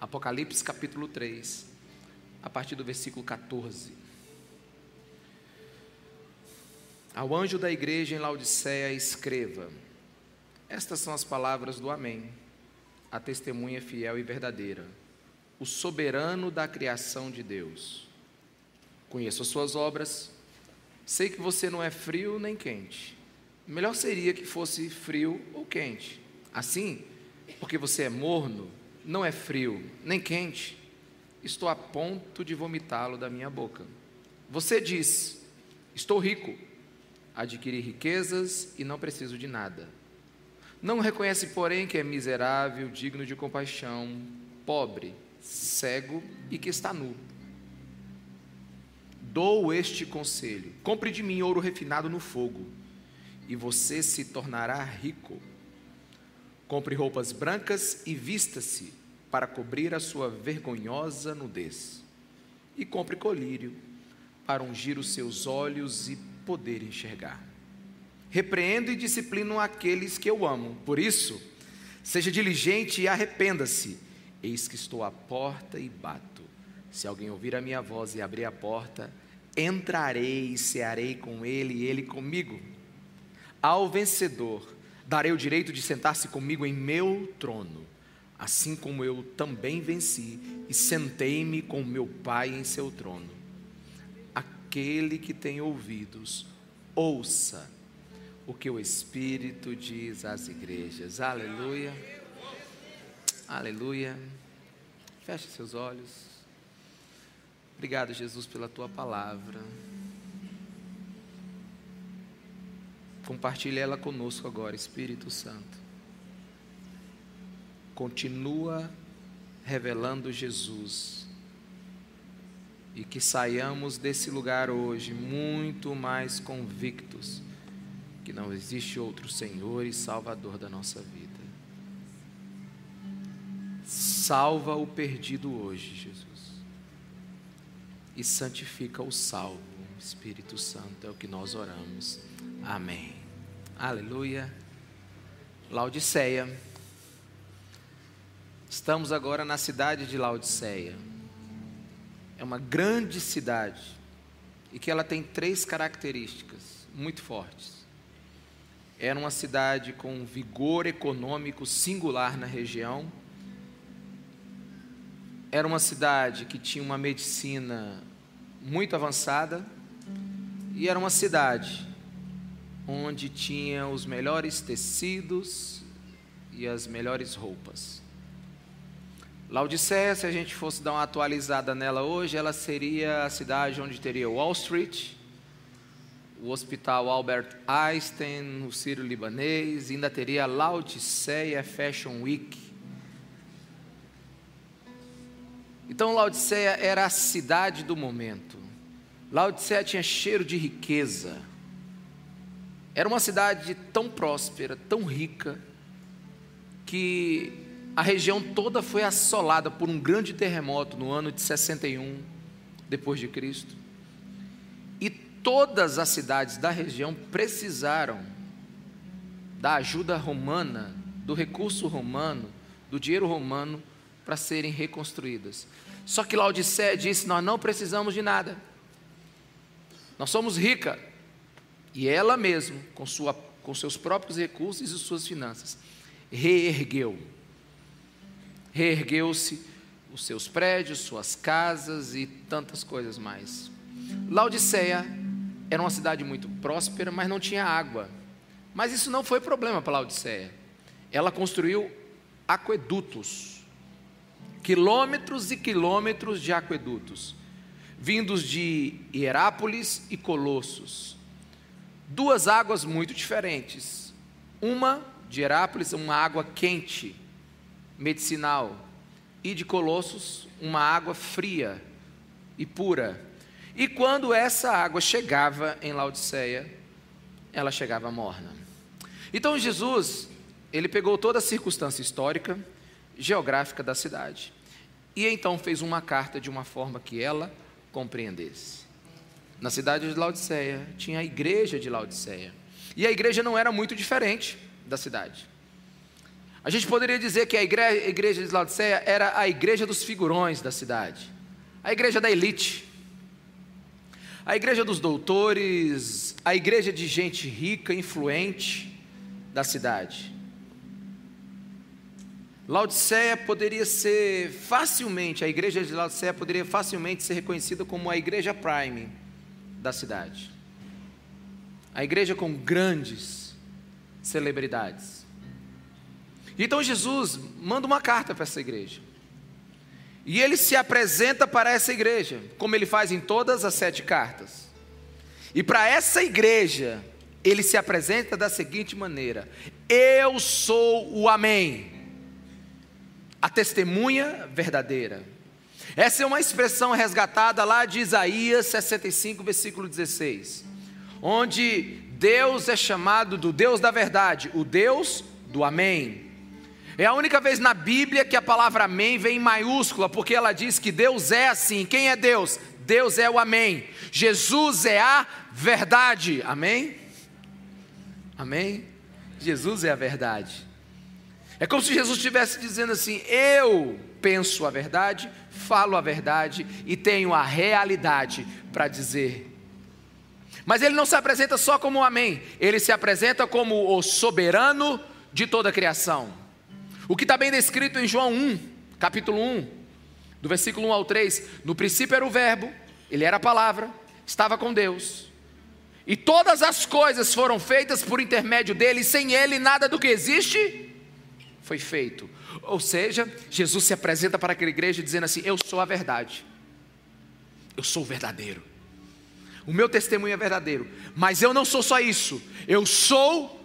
Apocalipse capítulo 3, a partir do versículo 14. Ao anjo da igreja em Laodiceia, escreva: Estas são as palavras do Amém, a testemunha fiel e verdadeira, o soberano da criação de Deus. Conheço as suas obras, sei que você não é frio nem quente. Melhor seria que fosse frio ou quente. Assim, porque você é morno, não é frio nem quente, estou a ponto de vomitá-lo da minha boca. Você diz: Estou rico, adquiri riquezas e não preciso de nada. Não reconhece, porém, que é miserável, digno de compaixão, pobre, cego e que está nu. Dou este conselho: compre de mim ouro refinado no fogo, e você se tornará rico Compre roupas brancas e vista-se para cobrir a sua vergonhosa nudez. E compre colírio para ungir os seus olhos e poder enxergar. Repreendo e disciplino aqueles que eu amo. Por isso, seja diligente e arrependa-se. Eis que estou à porta e bato. Se alguém ouvir a minha voz e abrir a porta, entrarei e cearei com ele e ele comigo. Ao vencedor, darei o direito de sentar-se comigo em meu trono, assim como eu também venci e sentei-me com meu Pai em seu trono. Aquele que tem ouvidos, ouça o que o Espírito diz às igrejas. Aleluia. Aleluia. Feche seus olhos. Obrigado, Jesus, pela tua palavra. Compartilhe ela conosco agora, Espírito Santo. Continua revelando Jesus. E que saiamos desse lugar hoje muito mais convictos que não existe outro Senhor e Salvador da nossa vida. Salva o perdido hoje, Jesus. E santifica o salvo. Espírito Santo é o que nós oramos. Amém. Aleluia. Laodiceia. Estamos agora na cidade de Laodiceia. É uma grande cidade e que ela tem três características muito fortes. Era uma cidade com vigor econômico singular na região. Era uma cidade que tinha uma medicina muito avançada. E era uma cidade onde tinha os melhores tecidos e as melhores roupas. Laodiceia, se a gente fosse dar uma atualizada nela hoje, ela seria a cidade onde teria Wall Street, o Hospital Albert Einstein, o Ciro Libanês, ainda teria Laodiceia Fashion Week. Então Laodiceia era a cidade do momento. Laodiceia tinha cheiro de riqueza era uma cidade tão próspera, tão rica, que a região toda foi assolada por um grande terremoto no ano de 61 depois de Cristo. E todas as cidades da região precisaram da ajuda romana, do recurso romano, do dinheiro romano para serem reconstruídas. Só que Laodiceia disse: Nós não precisamos de nada. Nós somos ricas. E ela mesma, com, sua, com seus próprios recursos e suas finanças, reergueu. Reergueu-se os seus prédios, suas casas e tantas coisas mais. Laodiceia era uma cidade muito próspera, mas não tinha água. Mas isso não foi problema para Laodiceia. Ela construiu aquedutos, quilômetros e quilômetros de aquedutos, vindos de Hierápolis e Colossos, duas águas muito diferentes. Uma de Herápolis, uma água quente, medicinal, e de Colossos, uma água fria e pura. E quando essa água chegava em Laodiceia, ela chegava morna. Então Jesus, ele pegou toda a circunstância histórica, geográfica da cidade, e então fez uma carta de uma forma que ela compreendesse. Na cidade de Laodiceia, tinha a igreja de Laodiceia. E a igreja não era muito diferente da cidade. A gente poderia dizer que a igreja, de Laodiceia era a igreja dos figurões da cidade, a igreja da elite, a igreja dos doutores, a igreja de gente rica, influente da cidade. Laodiceia poderia ser facilmente, a igreja de Laodiceia poderia facilmente ser reconhecida como a igreja prime da cidade. A igreja com grandes celebridades. Então Jesus manda uma carta para essa igreja. E ele se apresenta para essa igreja, como ele faz em todas as sete cartas. E para essa igreja, ele se apresenta da seguinte maneira: Eu sou o Amém, a testemunha verdadeira. Essa é uma expressão resgatada lá de Isaías 65, versículo 16, onde Deus é chamado do Deus da verdade, o Deus do Amém. É a única vez na Bíblia que a palavra amém vem em maiúscula, porque ela diz que Deus é assim. Quem é Deus? Deus é o amém. Jesus é a verdade. Amém? Amém? Jesus é a verdade. É como se Jesus estivesse dizendo assim: Eu penso a verdade, falo a verdade e tenho a realidade para dizer. Mas ele não se apresenta só como Amém, ele se apresenta como o soberano de toda a criação. O que está bem descrito em João 1, capítulo 1, do versículo 1 ao 3: No princípio era o Verbo, ele era a palavra, estava com Deus, e todas as coisas foram feitas por intermédio dele, e sem ele nada do que existe foi feito. Ou seja, Jesus se apresenta para aquela igreja dizendo assim: Eu sou a verdade, eu sou o verdadeiro, o meu testemunho é verdadeiro, mas eu não sou só isso, eu sou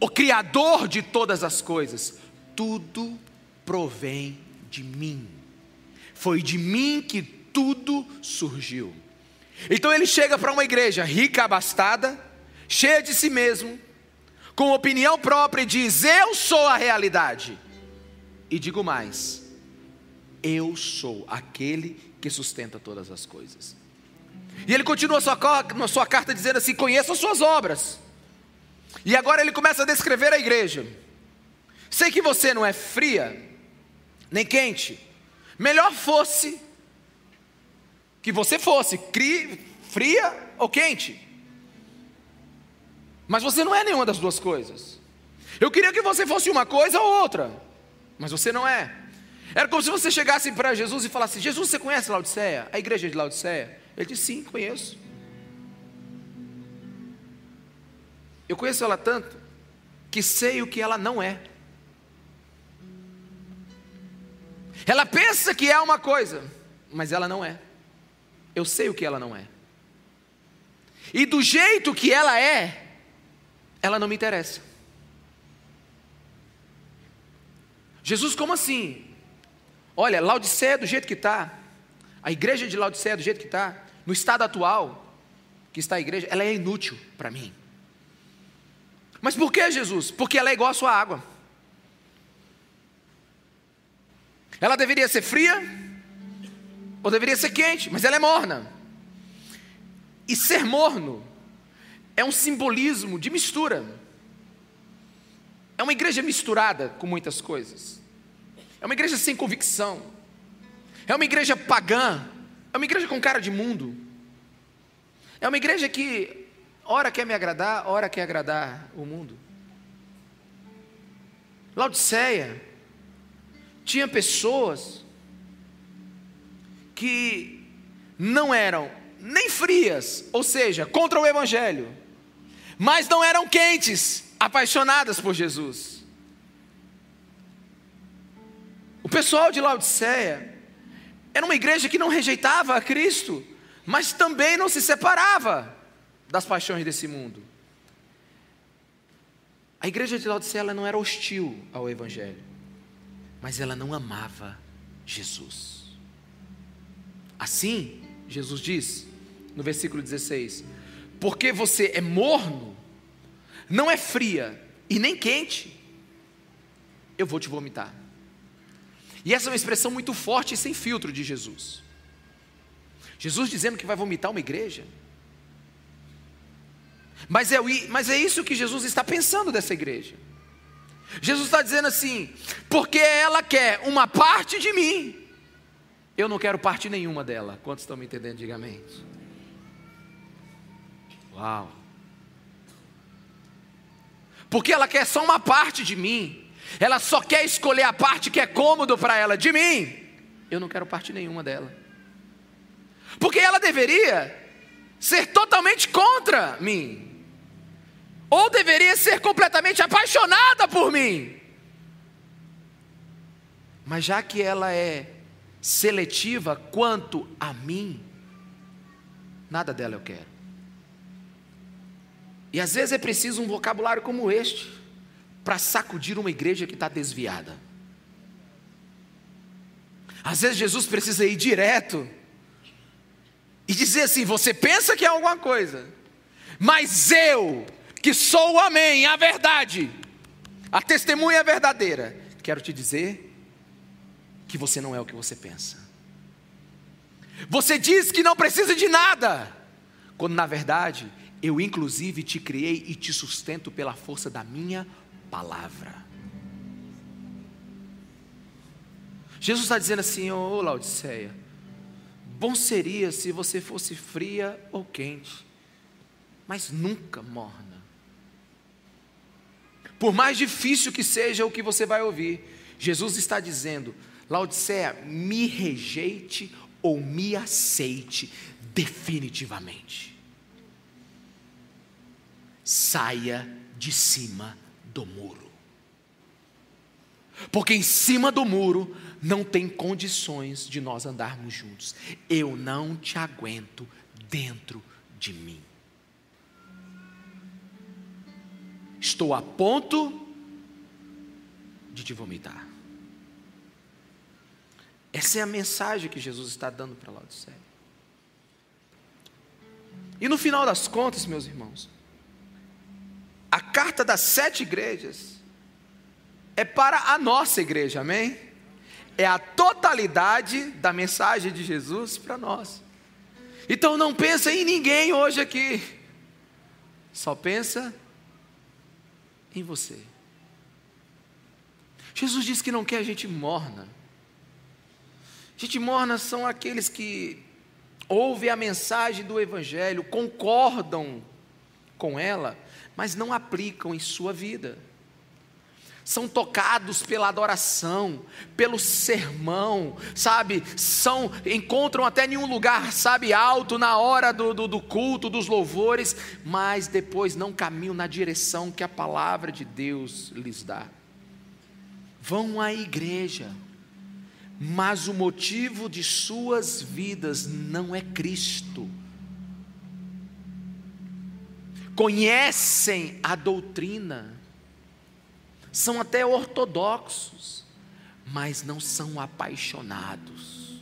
o Criador de todas as coisas, tudo provém de mim. Foi de mim que tudo surgiu. Então ele chega para uma igreja rica, abastada, cheia de si mesmo, com opinião própria e diz: Eu sou a realidade. E digo mais: Eu sou aquele que sustenta todas as coisas. E ele continua a sua, carta dizendo assim: Conheço as suas obras e agora ele começa a descrever a igreja. Sei que você não é fria, nem quente. Melhor fosse que você fosse fria ou quente. Mas você não é nenhuma das duas coisas. Eu queria que você fosse uma coisa ou outra, mas você não é. Era como se você chegasse para Jesus e falasse: Jesus, você conhece Laodiceia? A igreja de Laodiceia? Ele disse: Sim, conheço. Eu conheço ela tanto que sei o que ela não é. Ela pensa que é uma coisa, mas ela não é. Eu sei o que ela não é. E do jeito que ela é, ela não me interessa. Jesus, como assim? Olha, Laodiceia do jeito que está, a igreja de Laodiceia do jeito que está, no estado atual que está a igreja, ela é inútil para mim. Mas por que, Jesus? Porque ela é igual a sua água. Ela deveria ser fria ou deveria ser quente, mas ela é morna. E ser morno é um simbolismo de mistura. É uma igreja misturada com muitas coisas. É uma igreja sem convicção. É uma igreja pagã. É uma igreja com cara de mundo. É uma igreja que Ora quer me agradar, ora quer agradar o mundo. Laodiceia tinha pessoas que não eram nem frias, ou seja, contra o Evangelho, mas não eram quentes, apaixonadas por Jesus. O pessoal de Laodiceia era uma igreja que não rejeitava a Cristo, mas também não se separava das paixões desse mundo. A igreja de Laodicea ela não era hostil ao Evangelho, mas ela não amava Jesus. Assim, Jesus diz no versículo 16: Porque você é morno, não é fria e nem quente, eu vou te vomitar. E essa é uma expressão muito forte e sem filtro de Jesus. Jesus dizendo que vai vomitar uma igreja. Mas é, mas é isso que Jesus está pensando dessa igreja. Jesus está dizendo assim, porque ela quer uma parte de mim, eu não quero parte nenhuma dela. Quantos estão me entendendo? Diga amém. Uau. Porque ela quer só uma parte de mim, ela só quer escolher a parte que é cômodo para ela de mim, eu não quero parte nenhuma dela. Porque ela deveria ser totalmente contra mim ou deveria ser completamente apaixonada por mim. Mas já que ela é seletiva quanto a mim, nada dela eu quero. E às vezes é preciso um vocabulário como este para sacudir uma igreja que está desviada. Às vezes Jesus precisa ir direto e dizer assim: você pensa que é alguma coisa, mas eu que sou o Amém, a verdade, a testemunha verdadeira, quero te dizer que você não é o que você pensa. Você diz que não precisa de nada, quando na verdade eu inclusive te criei e te sustento pela força da minha palavra. Jesus está dizendo assim, ô oh, Laodiceia, bom seria se você fosse fria ou quente, mas nunca morna. Por mais difícil que seja o que você vai ouvir, Jesus está dizendo: Laodiceia, me rejeite ou me aceite definitivamente. Saia de cima do muro. Porque em cima do muro não tem condições de nós andarmos juntos. Eu não te aguento dentro de mim. Estou a ponto de te vomitar. Essa é a mensagem que Jesus está dando para Laodiceia. E no final das contas, meus irmãos, a carta das sete igrejas é para a nossa igreja, amém? É a totalidade da mensagem de Jesus para nós. Então não pensa em ninguém hoje aqui, só pensa em você. Jesus disse que não quer gente morna. Gente morna são aqueles que ouvem a mensagem do Evangelho, concordam com ela, mas não aplicam em sua vida são tocados pela adoração, pelo sermão, sabe? São encontram até em um lugar, sabe, alto na hora do, do, do, culto, dos louvores, mas depois não caminham na direção que a palavra de Deus lhes dá. Vão à igreja, mas o motivo de suas vidas não é Cristo. Conhecem a doutrina, são até ortodoxos, mas não são apaixonados.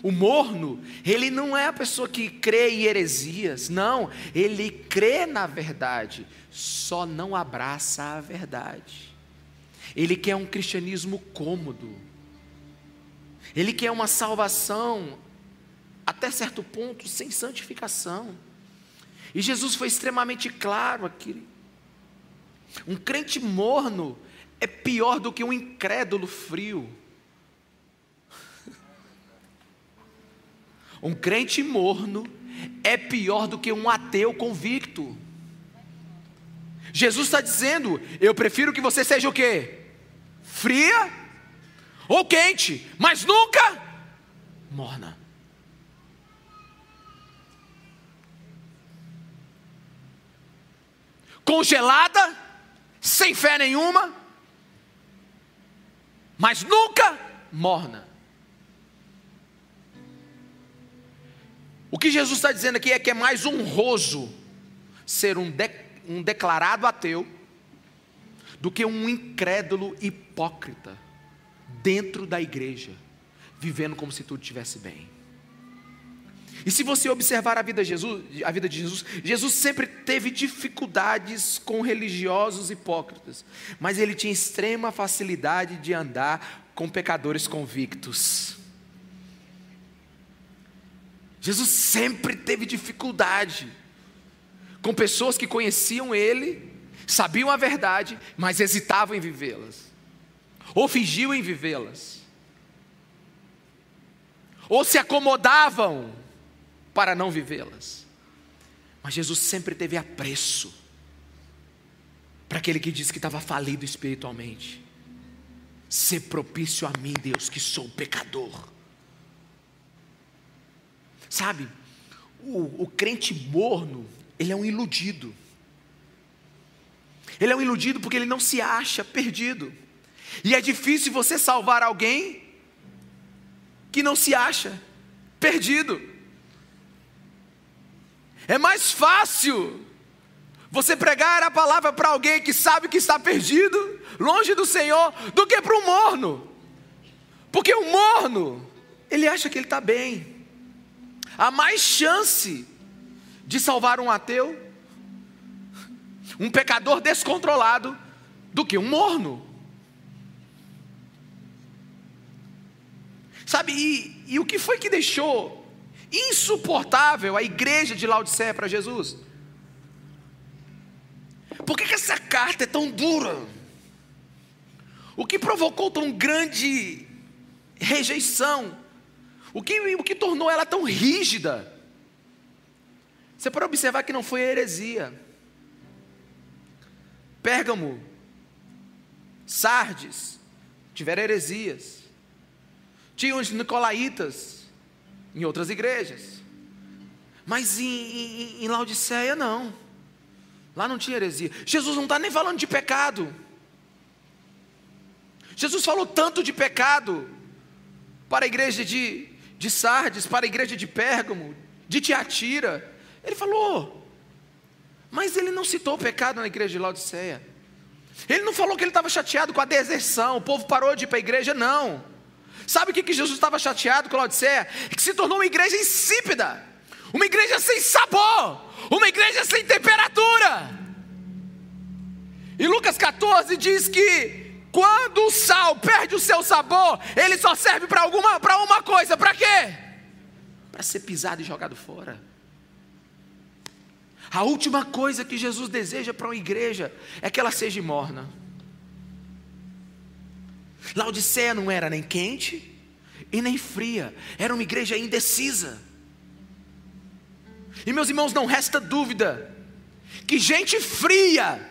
O morno, ele não é a pessoa que crê em heresias, não, ele crê na verdade, só não abraça a verdade. Ele quer um cristianismo cômodo, ele quer uma salvação, até certo ponto, sem santificação. E Jesus foi extremamente claro aqui. Um crente morno é pior do que um incrédulo frio. Um crente morno é pior do que um ateu convicto. Jesus está dizendo: eu prefiro que você seja o quê? Fria ou quente, mas nunca morna. Congelada sem fé nenhuma, mas nunca morna. O que Jesus está dizendo aqui é que é mais honroso ser um, de, um declarado ateu do que um incrédulo hipócrita dentro da igreja, vivendo como se tudo estivesse bem. E se você observar a vida, de Jesus, a vida de Jesus, Jesus sempre teve dificuldades com religiosos hipócritas, mas ele tinha extrema facilidade de andar com pecadores convictos. Jesus sempre teve dificuldade com pessoas que conheciam ele, sabiam a verdade, mas hesitavam em vivê-las, ou fingiam em vivê-las, ou se acomodavam para não vivê-las. Mas Jesus sempre teve apreço para aquele que disse que estava falido espiritualmente. Ser propício a mim, Deus, que sou pecador. Sabe, o, o crente morno, ele é um iludido. Ele é um iludido porque ele não se acha perdido. E é difícil você salvar alguém que não se acha perdido. É mais fácil você pregar a palavra para alguém que sabe que está perdido, longe do Senhor, do que para um morno. Porque o morno, ele acha que ele está bem. Há mais chance de salvar um ateu, um pecador descontrolado, do que um morno. Sabe, e, e o que foi que deixou insuportável a igreja de Laodiceia para Jesus? Por que, que essa carta é tão dura? O que provocou tão grande rejeição? O que, o que tornou ela tão rígida? Você pode observar que não foi heresia. Pérgamo, Sardes, tiveram heresias. Tinham os nicolaítas em outras igrejas. Mas em, em, em Laodiceia não. Lá não tinha heresia. Jesus não está nem falando de pecado. Jesus falou tanto de pecado para a igreja de, de Sardes, para a igreja de Pérgamo, de Tiatira. Ele falou, mas ele não citou o pecado na igreja de Laodiceia. Ele não falou que ele estava chateado com a deserção, o povo parou de ir para a igreja, não. Sabe o que, que Jesus estava chateado com Laodiceia? Que se tornou uma igreja insípida, uma igreja sem sabor, uma igreja sem temperatura. E Lucas 14 diz que quando o sal perde o seu sabor, ele só serve para alguma para uma coisa, para quê? Para ser pisado e jogado fora. A última coisa que Jesus deseja para uma igreja é que ela seja morna. Laodiceia não era nem quente e nem fria, era uma igreja indecisa. E meus irmãos, não resta dúvida que gente fria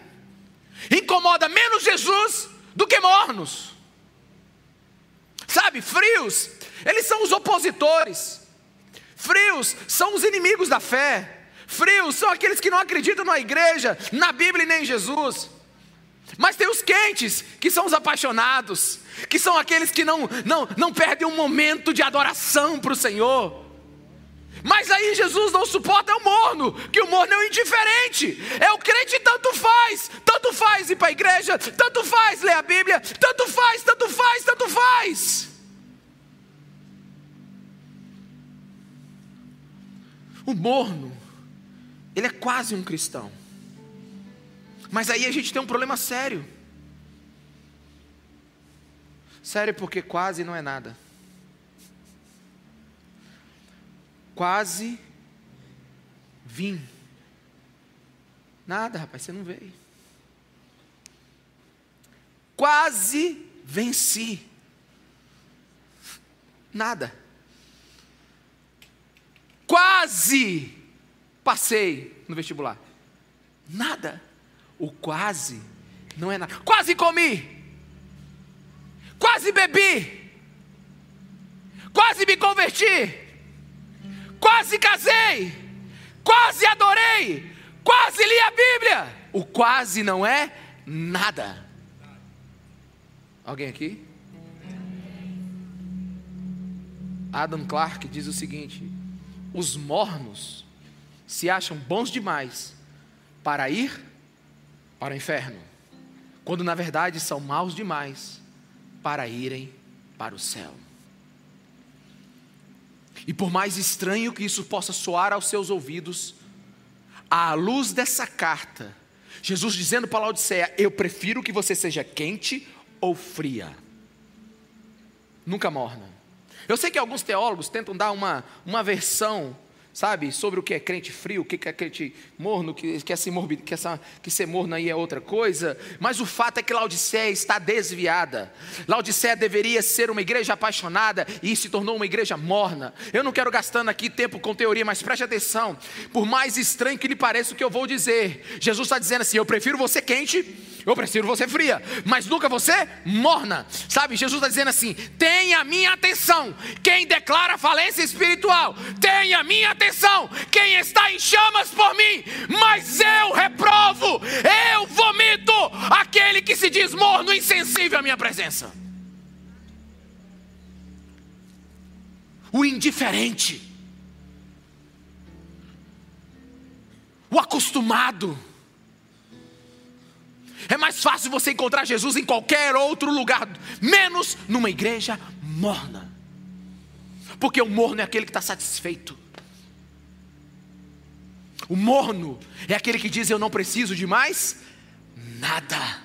incomoda menos Jesus do que mornos. Sabe, frios, eles são os opositores. Frios são os inimigos da fé. Frios são aqueles que não acreditam na igreja, na Bíblia e nem em Jesus. Mas tem os quentes, que são os apaixonados, que são aqueles que não, não, não perdem um momento de adoração para o Senhor. Mas aí Jesus não suporta é o morno, que o morno é o indiferente. É o crente tanto faz, tanto faz ir para a igreja, tanto faz ler a Bíblia, tanto faz, tanto faz, tanto faz. O morno ele é quase um cristão. Mas aí a gente tem um problema sério. Sério, porque quase não é nada. Quase vim. Nada, rapaz, você não veio. Quase venci. Nada. Quase passei no vestibular? Nada. O quase não é nada. Quase comi. Quase bebi. Quase me converti. Quase casei. Quase adorei. Quase li a Bíblia. O quase não é nada. Alguém aqui? Adam Clarke diz o seguinte: os mornos se acham bons demais para ir para o inferno, quando na verdade são maus demais para irem para o céu. E por mais estranho que isso possa soar aos seus ouvidos, à luz dessa carta, Jesus dizendo para Laodiceia: Eu prefiro que você seja quente ou fria, nunca morna. Eu sei que alguns teólogos tentam dar uma, uma versão sabe, sobre o que é crente frio, o que é crente morno, que, que, essa morbid, que, essa, que ser morno aí é outra coisa, mas o fato é que Laodiceia está desviada. Laodiceia deveria ser uma igreja apaixonada e se tornou uma igreja morna. Eu não quero gastando aqui tempo com teoria, mas preste atenção, por mais estranho que lhe pareça o que eu vou dizer, Jesus está dizendo assim: eu prefiro você quente eu prefiro você fria, mas nunca você morna. Sabe, Jesus está dizendo assim: tenha minha atenção. Quem declara falência espiritual, tenha minha atenção. Quem está em chamas por mim, mas eu reprovo, eu vomito aquele que se diz morno, insensível à minha presença. O indiferente, o acostumado, é mais fácil você encontrar Jesus em qualquer outro lugar, menos numa igreja morna. Porque o morno é aquele que está satisfeito. O morno é aquele que diz: Eu não preciso de mais nada.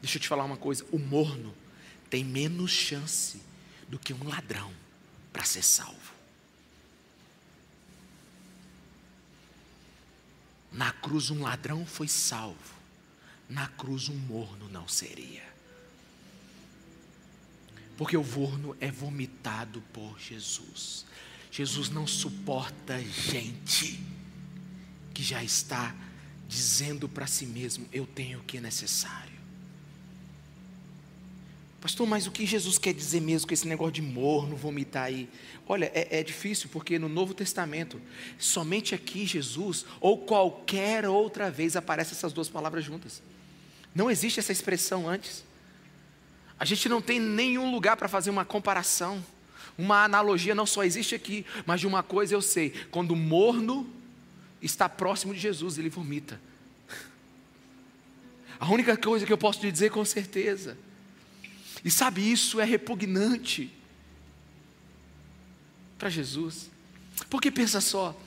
Deixa eu te falar uma coisa: o morno tem menos chance do que um ladrão para ser salvo. Na cruz um ladrão foi salvo, na cruz um morno não seria. Porque o morno é vomitado por Jesus. Jesus não suporta gente que já está dizendo para si mesmo: Eu tenho o que é necessário. Pastor, mas o que Jesus quer dizer mesmo com esse negócio de morno, vomitar aí? Olha, é, é, difícil porque no Novo Testamento, somente aqui Jesus, ou qualquer outra vez, aparecem essas duas palavras juntas. Não existe essa expressão antes. A gente não tem nenhum lugar para fazer uma comparação. Uma analogia não só existe aqui, mas de uma coisa eu sei: quando o morno está próximo de Jesus, ele vomita. A única coisa que eu posso te dizer com certeza e sabe, isso é repugnante para Jesus. Porque pensa só,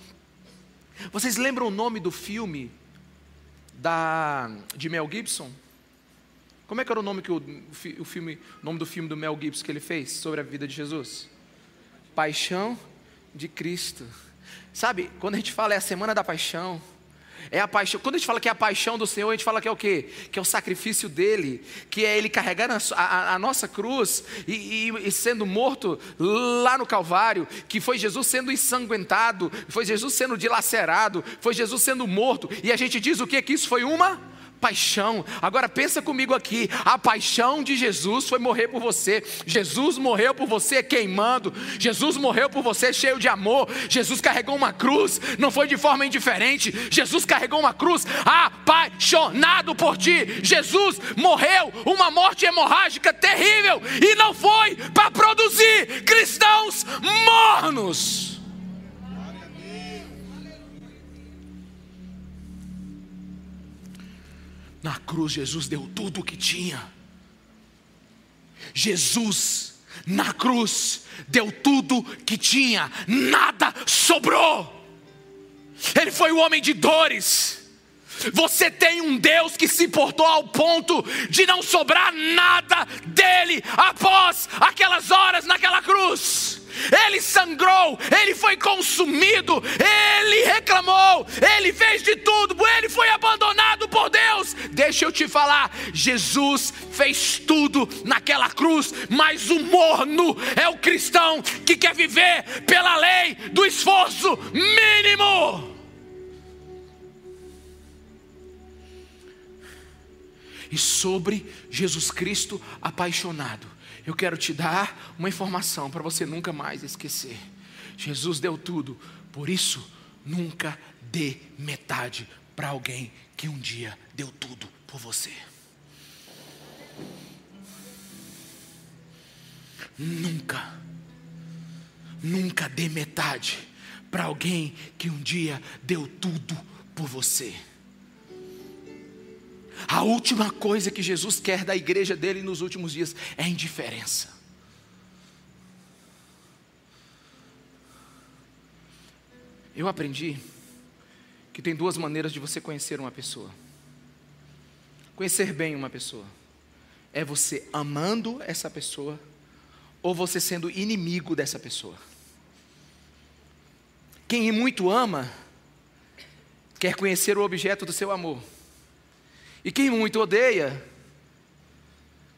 vocês lembram o nome do filme da, de Mel Gibson? Como é que era o nome que o, o filme, o nome do filme do Mel Gibson que ele fez sobre a vida de Jesus? Paixão de Cristo. Sabe, quando a gente fala é a semana da paixão, é a paixão. Quando a gente fala que é a paixão do Senhor, a gente fala que é o quê? Que é o sacrifício dele, que é ele carregar a, a, a nossa cruz e, e, e, sendo morto lá no Calvário, que foi Jesus sendo ensanguentado, foi Jesus sendo dilacerado, foi Jesus sendo morto. E a gente diz o quê? Que isso foi uma paixão. Agora pensa comigo aqui, a paixão de Jesus foi morrer por você. Jesus morreu por você queimando. Jesus morreu por você cheio de amor. Jesus carregou uma cruz, não foi de forma indiferente. Jesus carregou uma cruz apaixonado por ti. Jesus morreu uma morte hemorrágica terrível e não foi para produzir cristãos mornos. Na cruz, Jesus deu tudo o que tinha. Jesus, na cruz, deu tudo que tinha, nada sobrou. Ele foi o homem de dores. Você tem um Deus que se portou ao ponto de não sobrar nada dele após aquelas horas naquela cruz ele sangrou, ele foi consumido, ele reclamou, ele fez de tudo, ele foi abandonado por Deus. Deixa eu te falar, Jesus fez tudo naquela cruz, mas o morno é o cristão que quer viver pela lei do esforço mínimo. E sobre Jesus Cristo apaixonado eu quero te dar uma informação para você nunca mais esquecer. Jesus deu tudo, por isso, nunca dê metade para alguém que um dia deu tudo por você. Nunca, nunca dê metade para alguém que um dia deu tudo por você. A última coisa que Jesus quer da igreja dele nos últimos dias é indiferença. Eu aprendi que tem duas maneiras de você conhecer uma pessoa. Conhecer bem uma pessoa é você amando essa pessoa ou você sendo inimigo dessa pessoa. Quem muito ama, quer conhecer o objeto do seu amor. E quem muito odeia,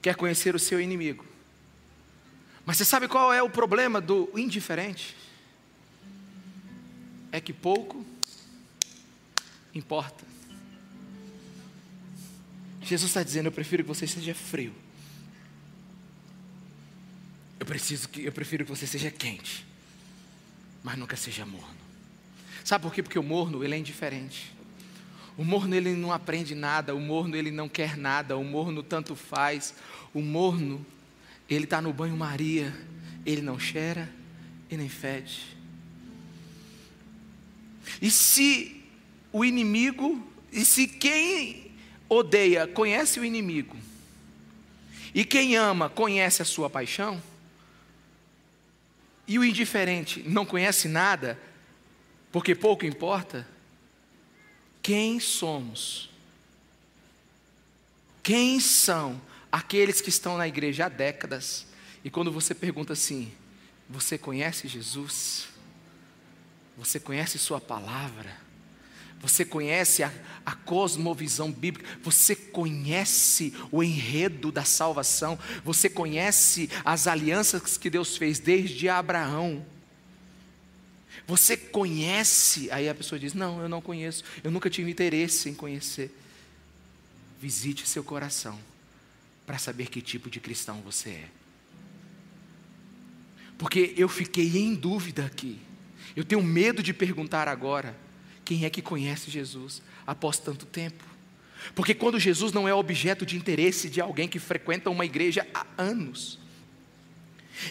quer conhecer o seu inimigo. Mas você sabe qual é o problema do indiferente? É que pouco importa. Jesus está dizendo: Eu prefiro que você seja frio. Eu, preciso que, eu prefiro que você seja quente, mas nunca seja morno. Sabe por quê? Porque o morno ele é indiferente. O morno ele não aprende nada, o morno ele não quer nada, o morno tanto faz. O morno ele está no banho-maria, ele não cheira e nem fede. E se o inimigo, e se quem odeia conhece o inimigo, e quem ama conhece a sua paixão, e o indiferente não conhece nada, porque pouco importa, quem somos? Quem são aqueles que estão na igreja há décadas, e quando você pergunta assim: Você conhece Jesus? Você conhece Sua palavra? Você conhece a, a, cosmovisão bíblica, você conhece o enredo da salvação, você conhece as alianças que Deus fez desde Abraão. Você conhece, aí a pessoa diz: Não, eu não conheço, eu nunca tive interesse em conhecer. Visite seu coração para saber que tipo de cristão você é. Porque eu fiquei em dúvida aqui. Eu tenho medo de perguntar agora quem é que conhece Jesus após tanto tempo. Porque quando Jesus não é objeto de interesse de alguém que frequenta uma igreja há anos,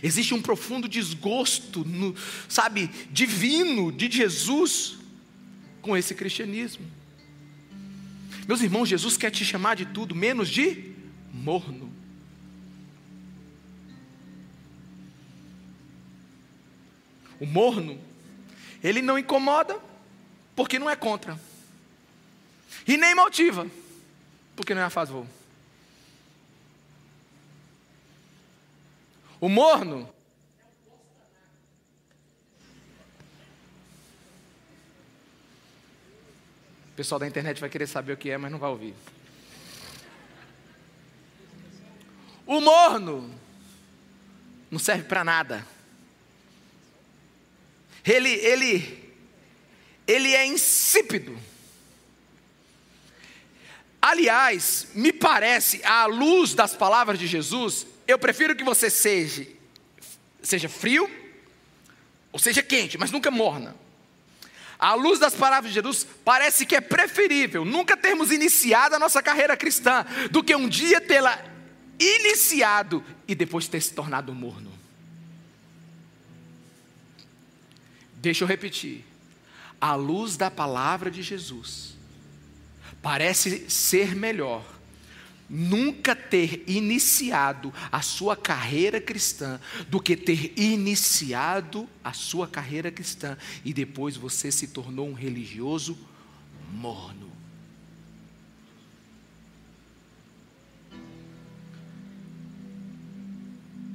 existe um profundo desgosto, no, sabe, divino de Jesus com esse cristianismo. Meus irmãos, Jesus quer te chamar de tudo menos de morno. O morno, ele não incomoda, porque não é contra. E nem motiva, porque não é a favor. O morno O pessoal da internet vai querer saber o que é, mas não vai ouvir. O morno não serve para nada. Ele, ele, ele é insípido. Aliás, me parece, à luz das palavras de Jesus, eu prefiro que você seja, seja frio ou seja quente, mas nunca morna. À luz das palavras de Jesus, parece que é preferível nunca termos iniciado a nossa carreira cristã do que um dia tê-la iniciado e depois ter se tornado morno. Deixa eu repetir. À luz da palavra de Jesus, parece ser melhor nunca ter iniciado a sua carreira cristã do que ter iniciado a sua carreira cristã e depois você se tornou um religioso morno.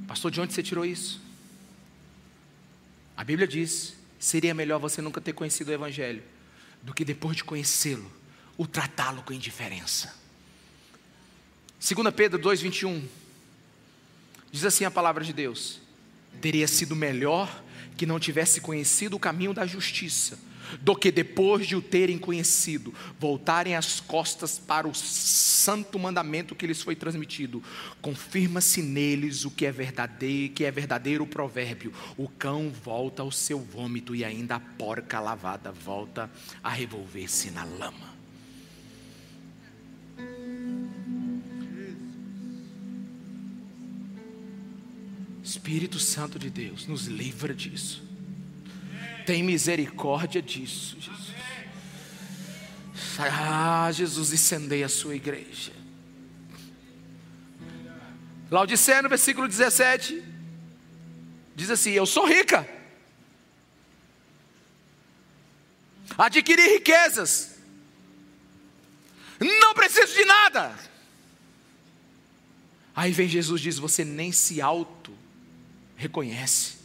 Pastor, de onde você tirou isso? A Bíblia diz: seria melhor você nunca ter conhecido o Evangelho do que depois de conhecê-lo, o tratá-lo com indiferença. 2 Pedro 2,21 diz assim a palavra de Deus: teria sido melhor que não tivesse conhecido o caminho da justiça do que depois de o terem conhecido, voltarem as costas para o santo mandamento que lhes foi transmitido. Confirma-se neles o que é verdadeiro, que é verdadeiro o provérbio: o cão volta ao seu vômito e ainda a porca lavada volta a revolver-se na lama. Espírito Santo de Deus, nos livra disso. Tem misericórdia disso, Jesus. Ah, Jesus, incendeia a sua igreja. Laodicea, no versículo 17, diz assim: Eu sou rica, adquiri riquezas, não preciso de nada. Aí vem Jesus e diz: Você nem se auto reconhece.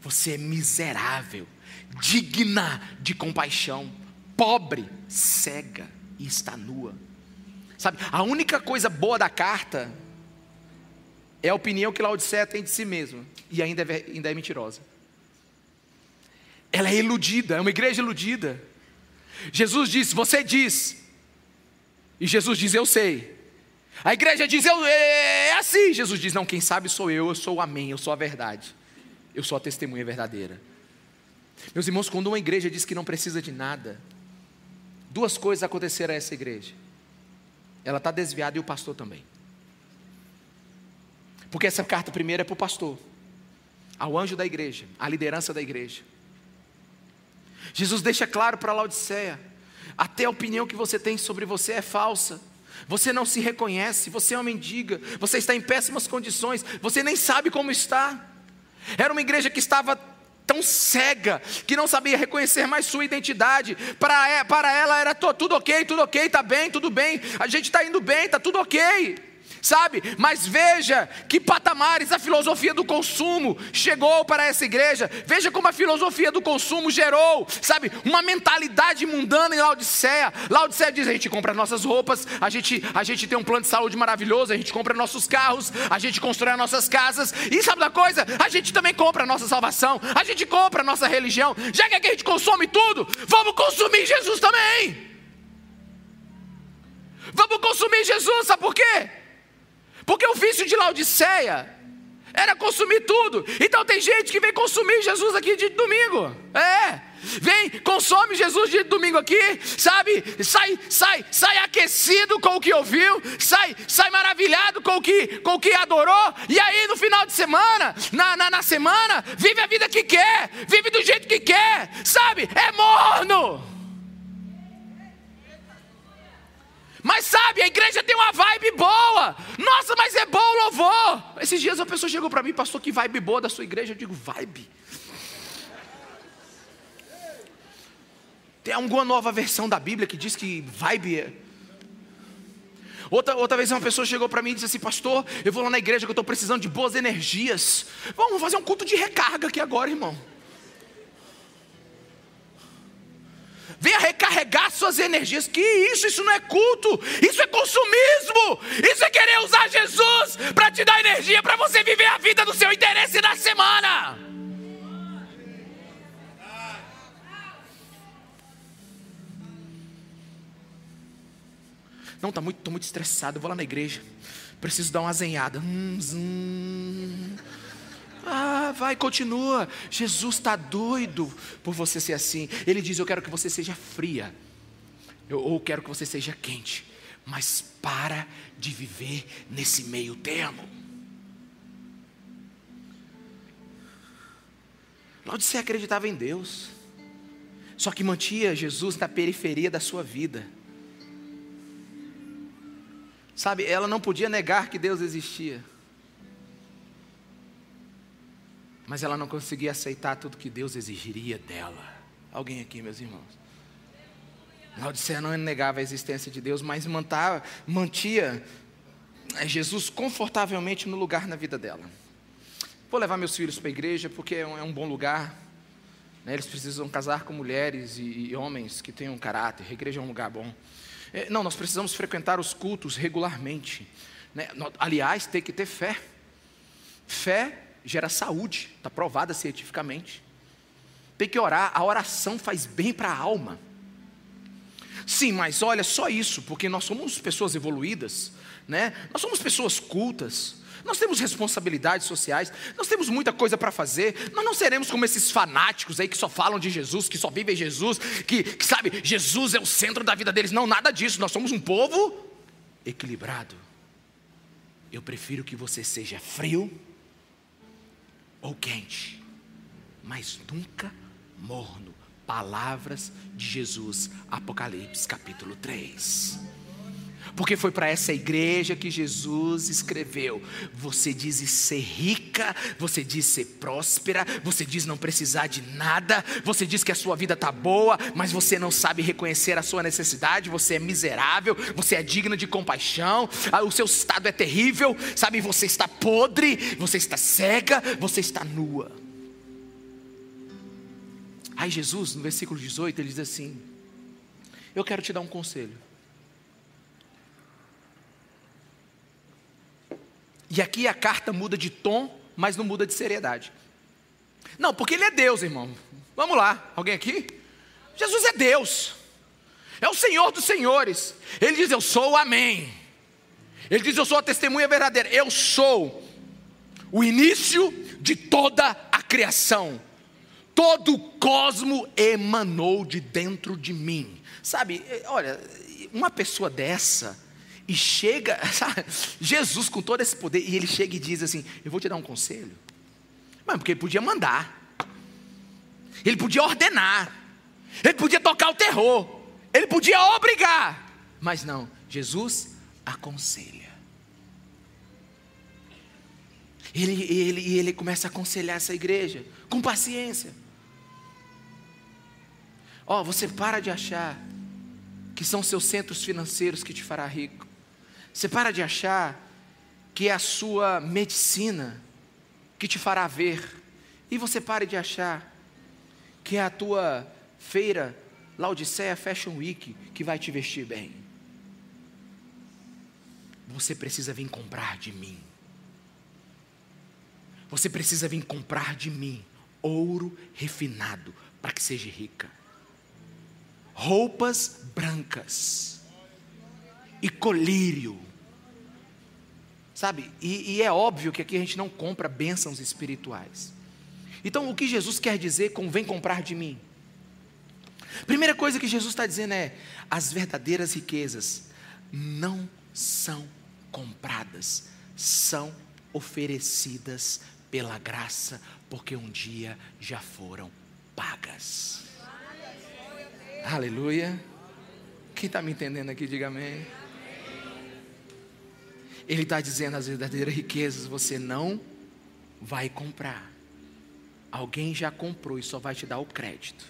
Você é miserável, digna de compaixão, pobre, cega e está nua. Sabe, a única coisa boa da carta é a opinião que Laodiceia tem de si mesma, e ainda é, ainda é mentirosa. Ela é iludida, é uma igreja iludida. Jesus disse: Você diz, e Jesus diz: Eu sei. A igreja diz: eu, é, é assim. Jesus diz: Não, quem sabe sou eu, eu sou o Amém, eu sou a verdade, eu sou a testemunha verdadeira. Meus irmãos, quando uma igreja diz que não precisa de nada, duas coisas aconteceram a essa igreja: ela está desviada e o pastor também. Porque essa carta primeira é para o pastor, ao anjo da igreja, à liderança da igreja. Jesus deixa claro para Laodiceia: até a opinião que você tem sobre você é falsa. Você não se reconhece, você é uma mendiga, você está em péssimas condições, você nem sabe como está. Era uma igreja que estava tão cega que não sabia reconhecer mais sua identidade. Para, é, para ela era tudo ok, tudo ok, está bem, tudo bem, a gente está indo bem, está tudo ok sabe? Mas veja que patamares a filosofia do consumo chegou para essa igreja. Veja como a filosofia do consumo gerou, sabe? Uma mentalidade mundana em Laodiceia. Laodiceia diz: a gente compra nossas roupas, a gente, a gente tem um plano de saúde maravilhoso, a gente compra nossos carros, a gente constrói nossas casas. E sabe da coisa? A gente também compra a nossa salvação, a gente compra a nossa religião. Já que a gente consome tudo, vamos consumir Jesus também. Vamos consumir Jesus, sabe por quê? Porque o vício de Laodiceia era consumir tudo. Então tem gente que vem consumir Jesus aqui de domingo. É. Vem, consome Jesus de domingo aqui, sabe? Sai, sai, sai aquecido com o que ouviu, sai, sai maravilhado com o que, com o que adorou. E aí no final de semana, na, na, na semana, vive a vida que quer, vive do jeito que quer, sabe? É morno. Mas sabe, a igreja tem uma vibe boa. Nossa, mas é bom o louvor. Esses dias uma pessoa chegou para mim, pastor, que vibe boa da sua igreja. Eu digo, vibe. Tem alguma nova versão da Bíblia que diz que vibe é. Outra, outra vez uma pessoa chegou para mim e disse assim, pastor, eu vou lá na igreja que eu estou precisando de boas energias. Vamos fazer um culto de recarga aqui agora, irmão. Venha recarregar suas energias. Que isso? Isso não é culto, isso é consumismo. Isso é querer usar Jesus para te dar energia para você viver a vida do seu interesse na semana. Não, está muito, tô muito estressado, eu vou lá na igreja. Preciso dar uma azenhada. Hum, hum. Ah, vai, continua. Jesus está doido por você ser assim. Ele diz: Eu quero que você seja fria, eu, ou quero que você seja quente, mas para de viver nesse meio termo. Laodicea acreditava em Deus, só que mantinha Jesus na periferia da sua vida. Sabe, ela não podia negar que Deus existia. Mas ela não conseguia aceitar tudo que Deus exigiria dela. Alguém aqui, meus irmãos? Laodiceia não negava a existência de Deus, mas mantava, mantia eh, Jesus confortavelmente no lugar na vida dela. Vou levar meus filhos para a igreja porque é um, é um bom lugar. Né? Eles precisam casar com mulheres e, e, homens que tenham caráter. A igreja é um lugar bom. É, não, nós precisamos frequentar os cultos regularmente. Né? Aliás, tem que ter fé. Fé gera saúde, está provada cientificamente. Tem que orar, a oração faz bem para a alma. Sim, mas olha, só isso, porque nós somos pessoas evoluídas, né? Nós somos pessoas cultas. Nós temos responsabilidades sociais, nós temos muita coisa para fazer. Nós não seremos como esses fanáticos aí que só falam de Jesus, que só vivem Jesus, que, que sabe, Jesus é o centro da vida deles. Não, nada disso. Nós somos um povo equilibrado. Eu prefiro que você seja frio ou quente, mas nunca morno. Palavras de Jesus, Apocalipse capítulo 3. Porque foi para essa igreja que Jesus escreveu. Você diz ser rica, você diz ser próspera, você diz não precisar de nada, você diz que a sua vida está boa, mas você não sabe reconhecer a sua necessidade, você é miserável, você é digno de compaixão, ah, o seu estado é terrível, sabe? Você está podre, você está cega, você está nua. Aí Jesus, no versículo 18, ele diz assim: Eu quero te dar um conselho. E aqui a carta muda de tom, mas não muda de seriedade. Não, porque ele é Deus, irmão. Vamos lá, alguém aqui? Jesus é Deus, é o Senhor dos Senhores. Ele diz: Eu sou o Amém. Ele diz: Eu sou a testemunha verdadeira. Eu sou o início de toda a criação. Todo o cosmo emanou de dentro de mim. Sabe, olha, uma pessoa dessa e chega, sabe, Jesus com todo esse poder, e ele chega e diz assim: Eu vou te dar um conselho. Mas porque ele podia mandar, ele podia ordenar, ele podia tocar o terror, ele podia obrigar, mas não, Jesus aconselha. Ele, ele, ele começa a aconselhar essa igreja com paciência. Ó, oh, você para de achar que são seus centros financeiros que te fará rico. Você para de achar que é a sua medicina que te fará ver. E você para de achar que é a tua feira Laodiceia Fashion Week que vai te vestir bem. Você precisa vir comprar de mim. Você precisa vir comprar de mim ouro refinado para que seja rica. Roupas brancas e colírio. Sabe? E, e, é óbvio que aqui a gente não compra bênçãos espirituais. Então, o que Jesus quer dizer com vem comprar de mim? Primeira coisa que Jesus está dizendo é: as verdadeiras riquezas não são compradas, são oferecidas pela graça, porque um dia já foram pagas. Aleluia. Quem está me entendendo aqui, diga amém. Ele está dizendo as verdadeiras riquezas você não vai comprar. Alguém já comprou e só vai te dar o crédito.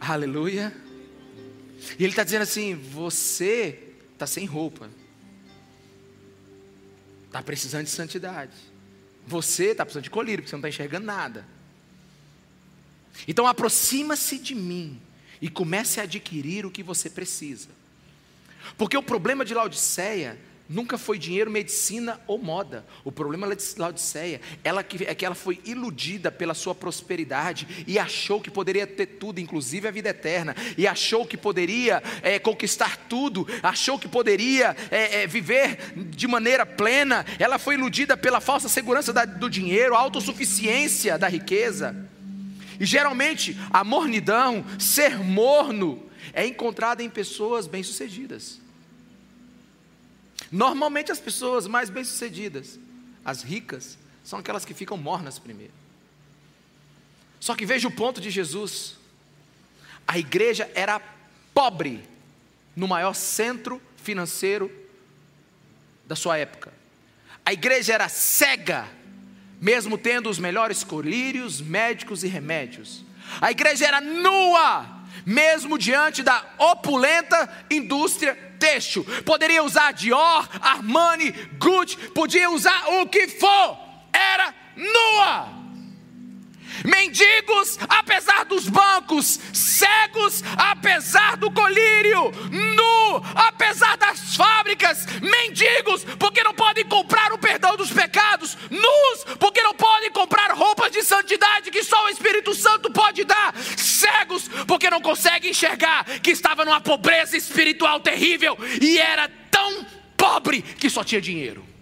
Aleluia. E ele está dizendo assim: você está sem roupa, está precisando de santidade. Você está precisando de colírio, porque você não está enxergando nada. Então aproxima-se de mim e comece a adquirir o que você precisa. Porque o problema de Laodiceia nunca foi dinheiro, medicina ou moda. O problema de Laodiceia ela é que ela foi iludida pela sua prosperidade e achou que poderia ter tudo, inclusive a vida eterna, e achou que poderia é, conquistar tudo, achou que poderia é, é, viver de maneira plena. Ela foi iludida pela falsa segurança da, do dinheiro, a autossuficiência da riqueza. E geralmente a mornidão, ser morno, é encontrada em pessoas bem-sucedidas. Normalmente as pessoas mais bem-sucedidas, as ricas, são aquelas que ficam mornas primeiro. Só que veja o ponto de Jesus. A igreja era pobre no maior centro financeiro da sua época. A igreja era cega, mesmo tendo os melhores colírios, médicos e remédios. A igreja era nua, mesmo diante da opulenta indústria têxtil. Poderia usar Dior, Armani, Gucci, podia usar o que for, era nua mendigos apesar dos bancos, cegos apesar do colírio, nu apesar das fábricas, mendigos porque não podem comprar o perdão dos pecados, nus porque não podem comprar roupas de santidade que só o Espírito Santo pode dar, cegos porque não conseguem enxergar que estava numa pobreza espiritual terrível e era tão pobre que só tinha dinheiro.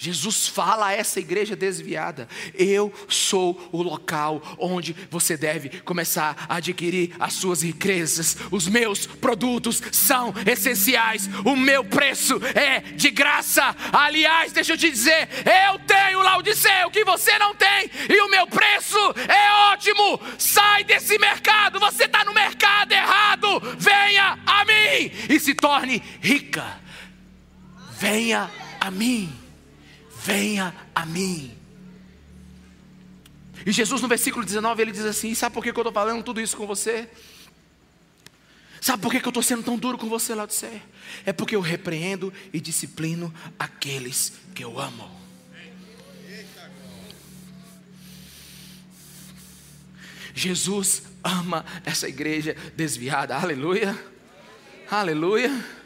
Jesus fala a essa igreja desviada: Eu sou o local onde você deve começar a adquirir as suas riquezas. Os meus produtos são essenciais. O meu preço é de graça. Aliás, deixa eu te dizer: eu tenho Laodiceu que você não tem, e o meu preço é ótimo. Sai desse mercado, você está no mercado errado. Venha a mim e se torne rica. Venha a mim venha a mim. E Jesus no versículo 19 ele diz assim: Sabe por que eu estou falando tudo isso com você? Sabe por que eu estou sendo tão duro com você céu? É porque eu repreendo e disciplino aqueles que eu amo. Jesus ama essa igreja desviada, aleluia, aleluia.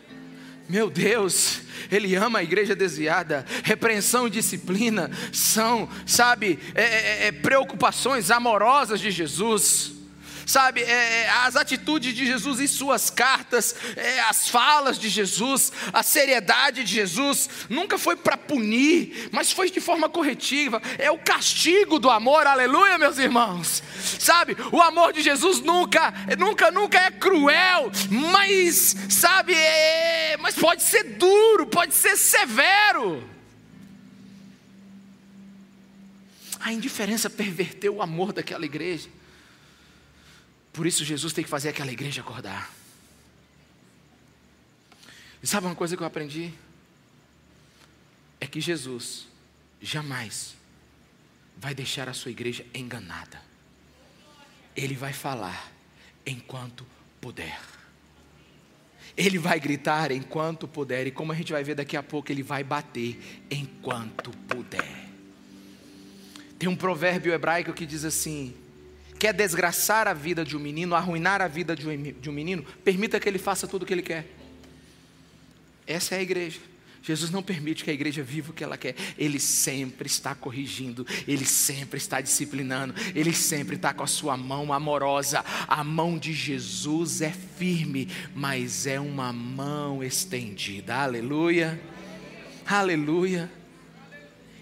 Meu Deus, Ele ama a igreja desviada. Repreensão e disciplina são, sabe, é, é, é preocupações amorosas de Jesus sabe, é, é, as atitudes de Jesus em suas cartas, é, as falas de Jesus, a seriedade de Jesus, nunca foi para punir, mas foi de forma corretiva, é o castigo do amor, aleluia, meus irmãos, sabe, o amor de Jesus nunca, nunca, nunca é cruel, mas, sabe, é, mas pode ser duro, pode ser severo. A indiferença perverteu o amor daquela igreja. Por isso Jesus tem que fazer aquela igreja acordar. E sabe uma coisa que eu aprendi? É que Jesus jamais vai deixar a sua igreja enganada. Ele vai falar enquanto puder. Ele vai gritar enquanto puder, e como a gente vai ver daqui a pouco, ele vai bater enquanto puder. Tem um provérbio hebraico que diz assim: quer desgraçar a vida de um menino, arruinar a vida de um menino, permita que ele faça tudo o que ele quer. Essa é a igreja. Jesus não permite que a igreja viva o que ela quer. Ele sempre está corrigindo, ele sempre está disciplinando, ele sempre está com a sua mão amorosa. A mão de Jesus é firme, mas é uma mão estendida. Aleluia, aleluia.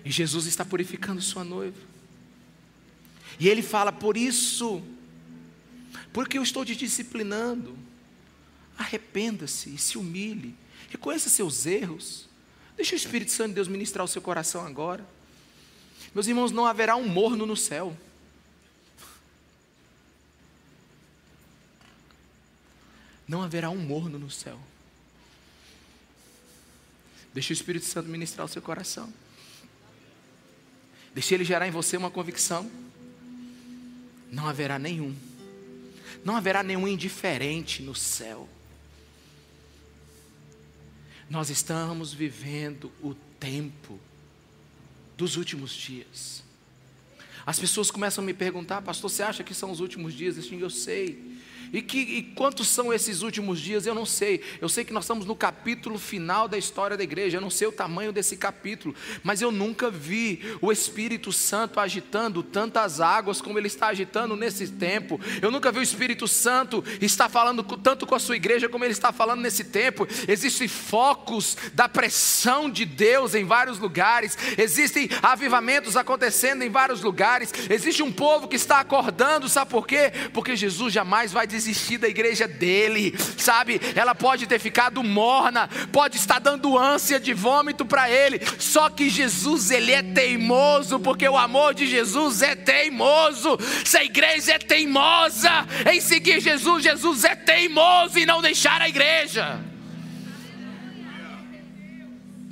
E Jesus está purificando sua noiva. E ele fala: Por isso, porque eu estou te disciplinando, arrependa-se e se humilhe, reconheça seus erros, deixe o Espírito Santo de Deus ministrar o seu coração agora. Meus irmãos, não haverá um morno no céu. Não haverá um morno no céu. Deixe o Espírito Santo ministrar o seu coração. Deixe ele gerar em você uma convicção não haverá nenhum, não haverá nenhum indiferente no céu. Nós estamos vivendo o tempo dos últimos dias. As pessoas começam a me perguntar, pastor, você acha que são os últimos dias? Eu sei. E, que, e quantos são esses últimos dias? Eu não sei. Eu sei que nós estamos no capítulo final da história da igreja. Eu não sei o tamanho desse capítulo, mas eu nunca vi o Espírito Santo agitando tantas águas como ele está agitando nesse tempo. Eu nunca vi o Espírito Santo estar falando tanto com a sua igreja como ele está falando nesse tempo. Existem focos da pressão de Deus em vários lugares. Existem avivamentos acontecendo em vários lugares. Existe um povo que está acordando, sabe por quê? Porque Jesus jamais vai dizer desistir da igreja dele, sabe? Ela pode ter ficado morna, pode estar dando ânsia de vômito para ele, só que Jesus, ele é teimoso, porque o amor de Jesus é teimoso. Se a igreja é teimosa em seguir Jesus, Jesus é teimoso em não deixar a igreja.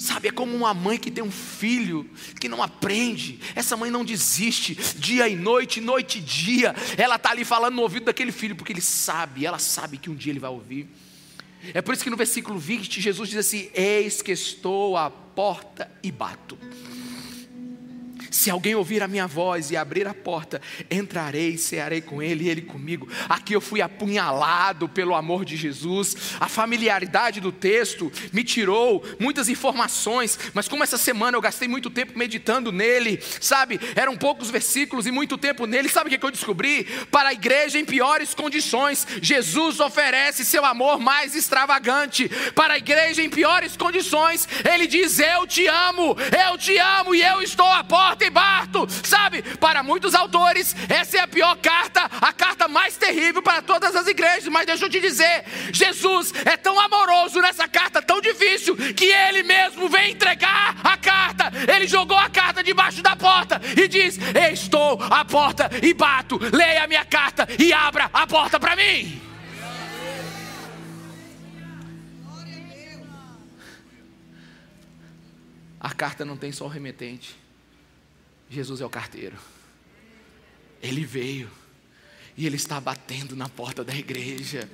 Sabe, é como uma mãe que tem um filho que não aprende. Essa mãe não desiste, dia e noite, noite e dia. Ela está ali falando no ouvido daquele filho, porque ele sabe, ela sabe que um dia ele vai ouvir. É por isso que no versículo 20, Jesus diz assim: Eis que estou à porta e bato. Se alguém ouvir a minha voz e abrir a porta, entrarei, cearei com ele e ele comigo. Aqui eu fui apunhalado pelo amor de Jesus. A familiaridade do texto me tirou muitas informações, mas como essa semana eu gastei muito tempo meditando nele, sabe? Eram poucos versículos e muito tempo nele. Sabe o que eu descobri? Para a igreja em piores condições, Jesus oferece seu amor mais extravagante. Para a igreja em piores condições, ele diz: Eu te amo, eu te amo e eu estou à porta e bato, sabe? Para muitos autores, essa é a pior carta, a carta mais terrível para todas as igrejas. Mas deixa eu te dizer: Jesus é tão amoroso nessa carta tão difícil que ele mesmo vem entregar a carta. Ele jogou a carta debaixo da porta e diz: Estou à porta e bato. Leia a minha carta e abra a porta para mim. A carta não tem só o remetente. Jesus é o carteiro. Ele veio. E Ele está batendo na porta da igreja.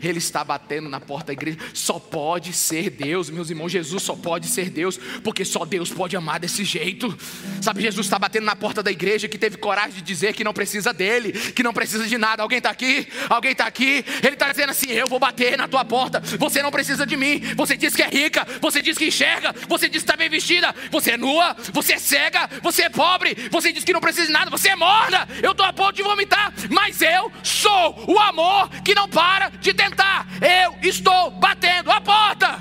Ele está batendo na porta da igreja. Só pode ser Deus, meus irmãos. Jesus só pode ser Deus, porque só Deus pode amar desse jeito. Sabe, Jesus está batendo na porta da igreja que teve coragem de dizer que não precisa dele, que não precisa de nada. Alguém está aqui? Alguém está aqui? Ele está dizendo assim: Eu vou bater na tua porta. Você não precisa de mim. Você diz que é rica, você diz que enxerga, você diz que está bem vestida. Você é nua, você é cega, você é pobre, você diz que não precisa de nada, você é morna. Eu estou a ponto de vomitar, mas eu sou o amor que não para de tentar. Eu estou batendo a porta.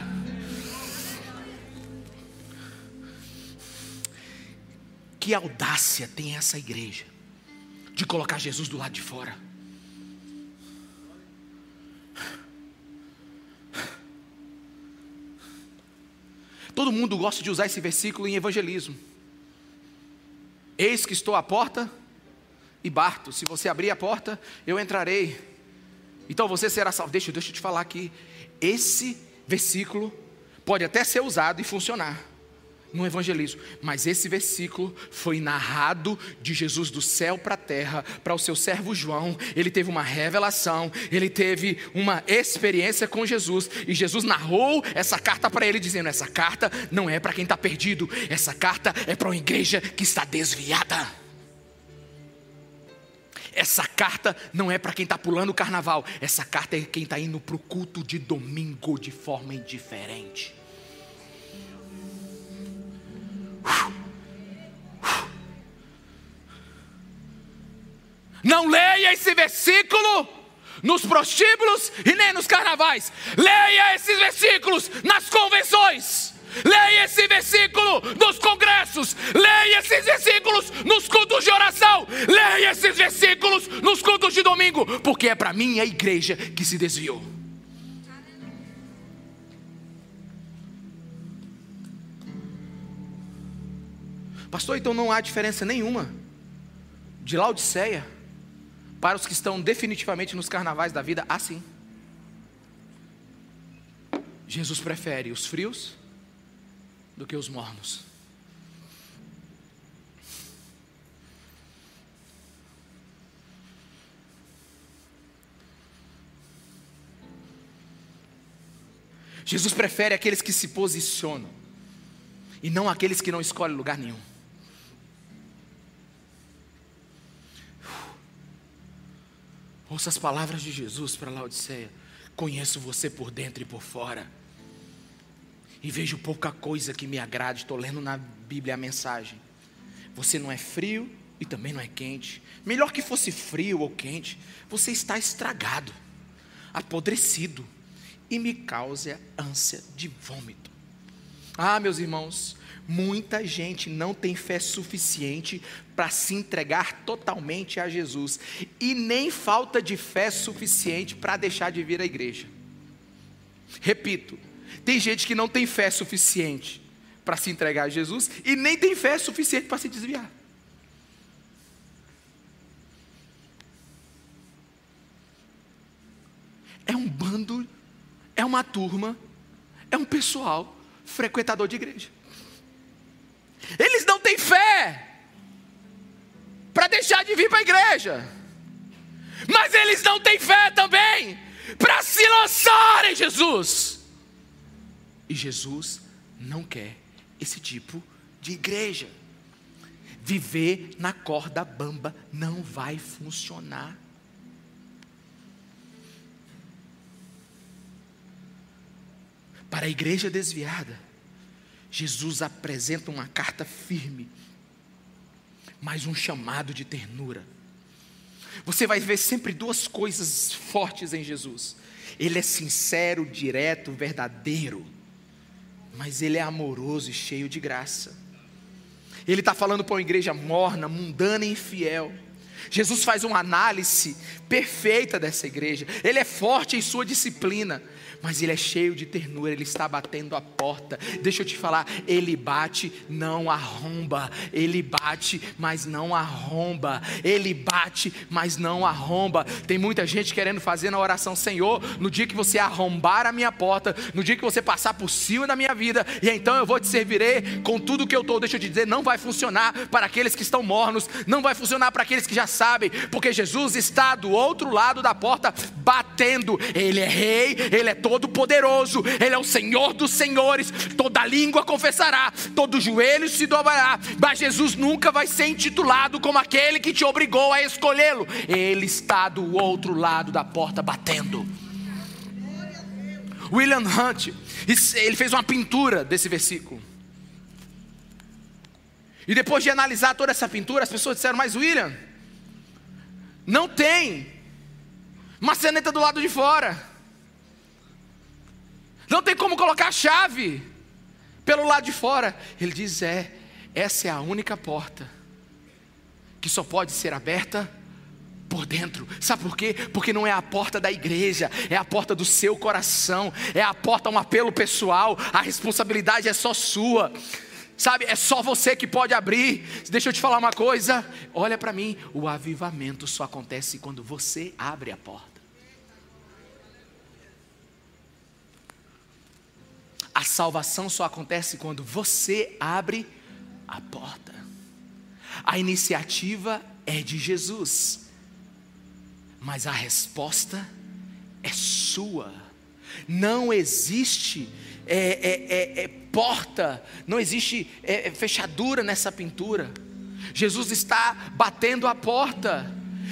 Que audácia tem essa igreja de colocar Jesus do lado de fora. Todo mundo gosta de usar esse versículo em evangelismo. Eis que estou à porta e Barto, se você abrir a porta, eu entrarei. Então você será salvo. Deixa, deixa eu te falar aqui. Esse versículo pode até ser usado e funcionar no evangelismo, mas esse versículo foi narrado de Jesus do céu para a terra para o seu servo João. Ele teve uma revelação, ele teve uma experiência com Jesus e Jesus narrou essa carta para ele, dizendo: essa carta não é para quem está perdido, essa carta é para uma igreja que está desviada. Essa carta não é para quem está pulando o carnaval, essa carta é quem está indo para o culto de domingo de forma indiferente. Não leia esse versículo nos prostíbulos e nem nos carnavais. Leia esses versículos nas convenções. Leia esse versículo nos congressos. Leia esses versículos nos cultos de oração. Leia esses versículos nos cultos de domingo. Porque é para mim a igreja que se desviou. Pastor, então não há diferença nenhuma de Laodiceia para os que estão definitivamente nos carnavais da vida? Assim. Jesus prefere os frios do que os mornos. Jesus prefere aqueles que se posicionam e não aqueles que não escolhem lugar nenhum. Ouça as palavras de Jesus para Laodiceia. Conheço você por dentro e por fora e vejo pouca coisa que me agrade. Estou lendo na Bíblia a mensagem. Você não é frio e também não é quente. Melhor que fosse frio ou quente, você está estragado, apodrecido e me causa ânsia de vômito. Ah, meus irmãos, muita gente não tem fé suficiente para se entregar totalmente a Jesus e nem falta de fé suficiente para deixar de vir à igreja. Repito, tem gente que não tem fé suficiente para se entregar a Jesus e nem tem fé suficiente para se desviar. É um bando, é uma turma, é um pessoal frequentador de igreja. Eles não têm fé para deixar de vir para a igreja, mas eles não têm fé também para se lançar em Jesus. E Jesus não quer esse tipo de igreja. Viver na corda bamba não vai funcionar. Para a igreja desviada, Jesus apresenta uma carta firme, mas um chamado de ternura. Você vai ver sempre duas coisas fortes em Jesus. Ele é sincero, direto, verdadeiro, mas ele é amoroso e cheio de graça. Ele está falando para uma igreja morna, mundana e infiel. Jesus faz uma análise perfeita dessa igreja. Ele é forte em sua disciplina, mas ele é cheio de ternura, ele está batendo a porta. Deixa eu te falar, ele bate, não arromba. Ele bate, mas não arromba. Ele bate, mas não arromba. Tem muita gente querendo fazer na oração, Senhor, no dia que você arrombar a minha porta, no dia que você passar por cima da minha vida, e então eu vou te servirei com tudo que eu estou. Deixa eu te dizer, não vai funcionar para aqueles que estão mornos, não vai funcionar para aqueles que já sabem, porque Jesus está do outro lado da porta batendo. Ele é rei, ele é todo todo-poderoso, Ele é o Senhor dos senhores, toda língua confessará, todo joelho se dobrará, mas Jesus nunca vai ser intitulado como aquele que te obrigou a escolhê-lo, Ele está do outro lado da porta batendo. William Hunt, ele fez uma pintura desse versículo. E depois de analisar toda essa pintura, as pessoas disseram: Mas William, não tem maçaneta do lado de fora. Não tem como colocar a chave pelo lado de fora. Ele diz: é, essa é a única porta que só pode ser aberta por dentro. Sabe por quê? Porque não é a porta da igreja, é a porta do seu coração, é a porta um apelo pessoal. A responsabilidade é só sua. Sabe, é só você que pode abrir. Deixa eu te falar uma coisa. Olha para mim, o avivamento só acontece quando você abre a porta. A salvação só acontece quando você abre a porta. A iniciativa é de Jesus, mas a resposta é sua. Não existe é, é, é, é porta, não existe é, é, fechadura nessa pintura. Jesus está batendo a porta.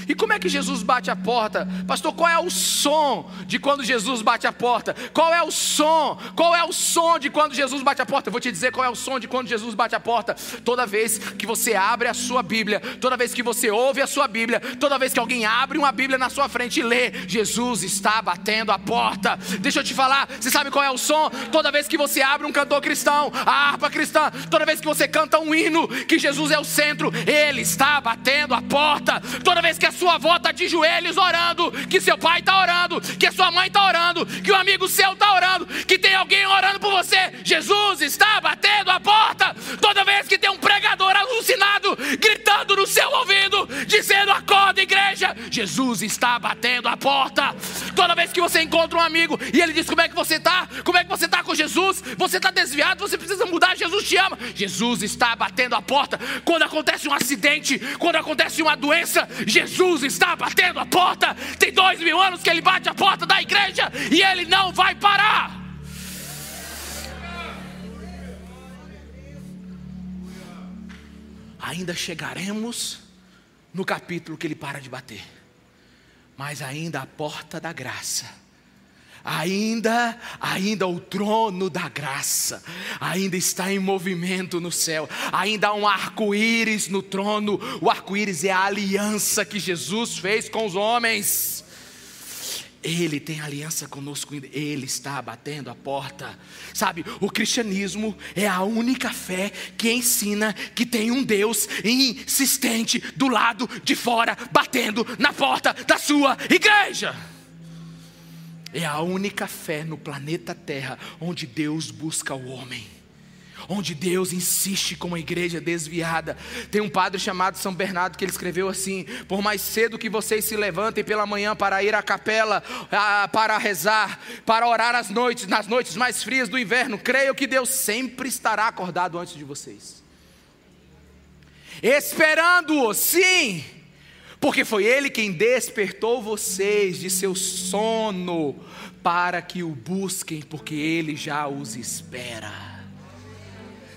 E como é que Jesus bate a porta? Pastor, qual é o som de quando Jesus bate a porta? Qual é o som? Qual é o som de quando Jesus bate a porta? Eu vou te dizer qual é o som de quando Jesus bate a porta. Toda vez que você abre a sua Bíblia, toda vez que você ouve a sua Bíblia, toda vez que alguém abre uma Bíblia na sua frente e lê, Jesus está batendo a porta. Deixa eu te falar, você sabe qual é o som? Toda vez que você abre um cantor cristão, a harpa cristã, toda vez que você canta um hino, que Jesus é o centro, ele está batendo a porta. Toda vez que a sua avó está de joelhos orando, que seu pai está orando, que a sua mãe está orando, que o um amigo seu está orando, que tem alguém orando por você. Jesus está batendo a porta. Toda vez que tem um pregador alucinado gritando no seu ouvido, dizendo: Acorda, igreja. Jesus está batendo a porta. Toda vez que você encontra um amigo e ele diz: Como é que você está? Como é que você está com Jesus? Você está desviado, você precisa mudar. Jesus te ama. Jesus está batendo a porta. Quando acontece um acidente, quando acontece uma doença, Jesus está batendo a porta. Tem dois mil anos que ele bate a porta da igreja e ele não vai parar. Ainda chegaremos no capítulo que ele para de bater, mas ainda a porta da graça ainda, ainda o trono da graça, ainda está em movimento no céu, ainda há um arco-íris no trono, o arco-íris é a aliança que Jesus fez com os homens. Ele tem aliança conosco, Ele está batendo a porta. Sabe, o cristianismo é a única fé que ensina que tem um Deus insistente do lado de fora, batendo na porta da sua igreja. É a única fé no planeta Terra onde Deus busca o homem. Onde Deus insiste com a igreja desviada. Tem um padre chamado São Bernardo que ele escreveu assim: Por mais cedo que vocês se levantem pela manhã para ir à capela, para rezar, para orar às noites, nas noites mais frias do inverno, creio que Deus sempre estará acordado antes de vocês. Esperando-o, sim, porque foi Ele quem despertou vocês de seu sono, para que o busquem, porque Ele já os espera.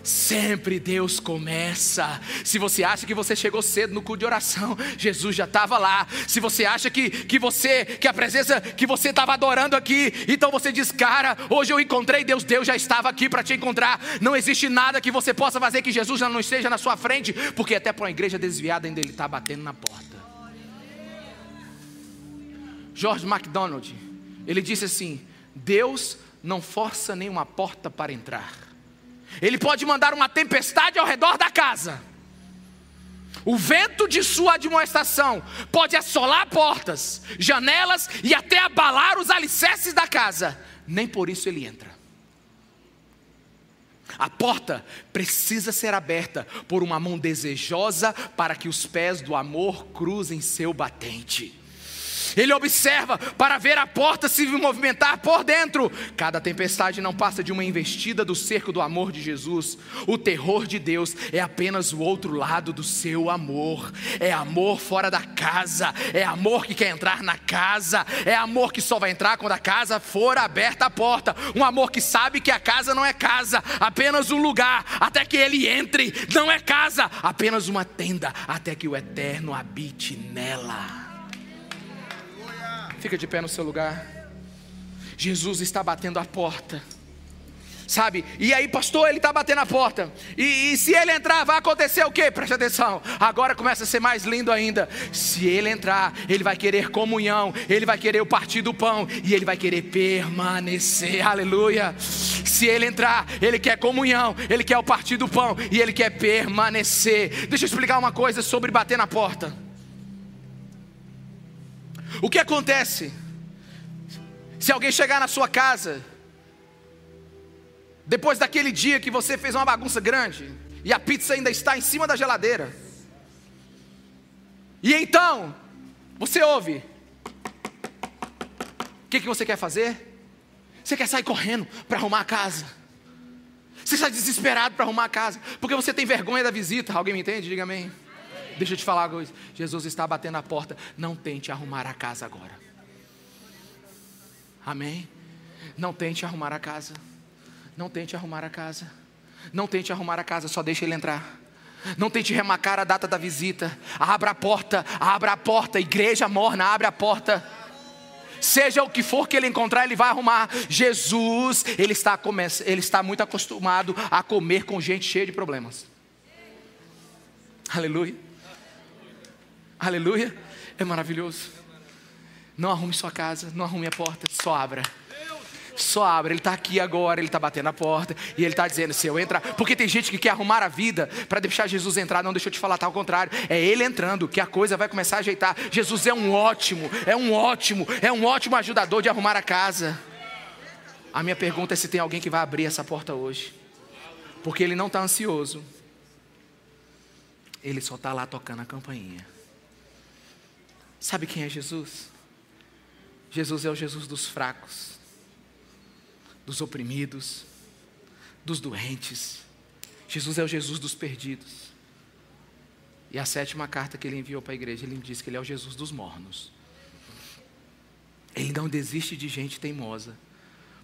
Sempre Deus começa. Se você acha que você chegou cedo no culto de oração, Jesus já estava lá. Se você acha que, que você, que a presença que você estava adorando aqui, então você diz, cara, hoje eu encontrei Deus, Deus já estava aqui para te encontrar. Não existe nada que você possa fazer que Jesus já não esteja na sua frente, porque até para uma igreja desviada ainda ele está batendo na porta. George MacDonald, ele disse assim: Deus não força nenhuma porta para entrar. Ele pode mandar uma tempestade ao redor da casa. O vento de sua admoestação pode assolar portas, janelas e até abalar os alicerces da casa. Nem por isso ele entra. A porta precisa ser aberta por uma mão desejosa para que os pés do amor cruzem seu batente. Ele observa para ver a porta se movimentar por dentro. Cada tempestade não passa de uma investida do cerco do amor de Jesus. O terror de Deus é apenas o outro lado do seu amor. É amor fora da casa, é amor que quer entrar na casa, é amor que só vai entrar quando a casa for aberta a porta. Um amor que sabe que a casa não é casa, apenas um lugar até que ele entre. Não é casa, apenas uma tenda até que o eterno habite nela. Fica de pé no seu lugar. Jesus está batendo a porta. Sabe? E aí, pastor, ele está batendo a porta. E, e, se ele entrar, vai acontecer o quê? Preste atenção. Agora começa a ser mais lindo ainda. Se ele entrar, ele vai querer comunhão, ele vai querer o partir do pão e ele vai querer permanecer. Aleluia. Se ele entrar, ele quer comunhão, ele quer o partir do pão e ele quer permanecer. Deixa eu explicar uma coisa sobre bater na porta. O que acontece se alguém chegar na sua casa, depois daquele dia que você fez uma bagunça grande, e a pizza ainda está em cima da geladeira, e então, você ouve, o que, que você quer fazer? Você quer sair correndo para arrumar a casa. Você está desesperado para arrumar a casa, porque você tem vergonha da visita. Alguém me entende? Diga amém. Deixa eu te falar. Jesus está batendo a porta. Não tente arrumar a casa agora. Amém? Não tente arrumar a casa. Não tente arrumar a casa. Não tente arrumar a casa, só deixa ele entrar. Não tente remarcar a data da visita. Abra a porta, abra a porta. Igreja morna, abre a porta. Seja o que for que ele encontrar, ele vai arrumar. Jesus, ele está, ele está muito acostumado a comer com gente cheia de problemas. Aleluia. Aleluia. É maravilhoso. Não arrume sua casa, não arrume a porta, só abra. Só abra, ele está aqui agora, ele está batendo a porta e ele está dizendo: se eu entrar, porque tem gente que quer arrumar a vida para deixar Jesus entrar, não deixa eu te falar, tá ao contrário, é ele entrando que a coisa vai começar a ajeitar. Jesus é um ótimo, é um ótimo, é um ótimo ajudador de arrumar a casa. A minha pergunta é se tem alguém que vai abrir essa porta hoje, porque ele não está ansioso, ele só está lá tocando a campainha. Sabe quem é Jesus? Jesus é o Jesus dos fracos, dos oprimidos, dos doentes. Jesus é o Jesus dos perdidos. E a sétima carta que ele enviou para a igreja, ele diz que ele é o Jesus dos mornos. Ele não desiste de gente teimosa,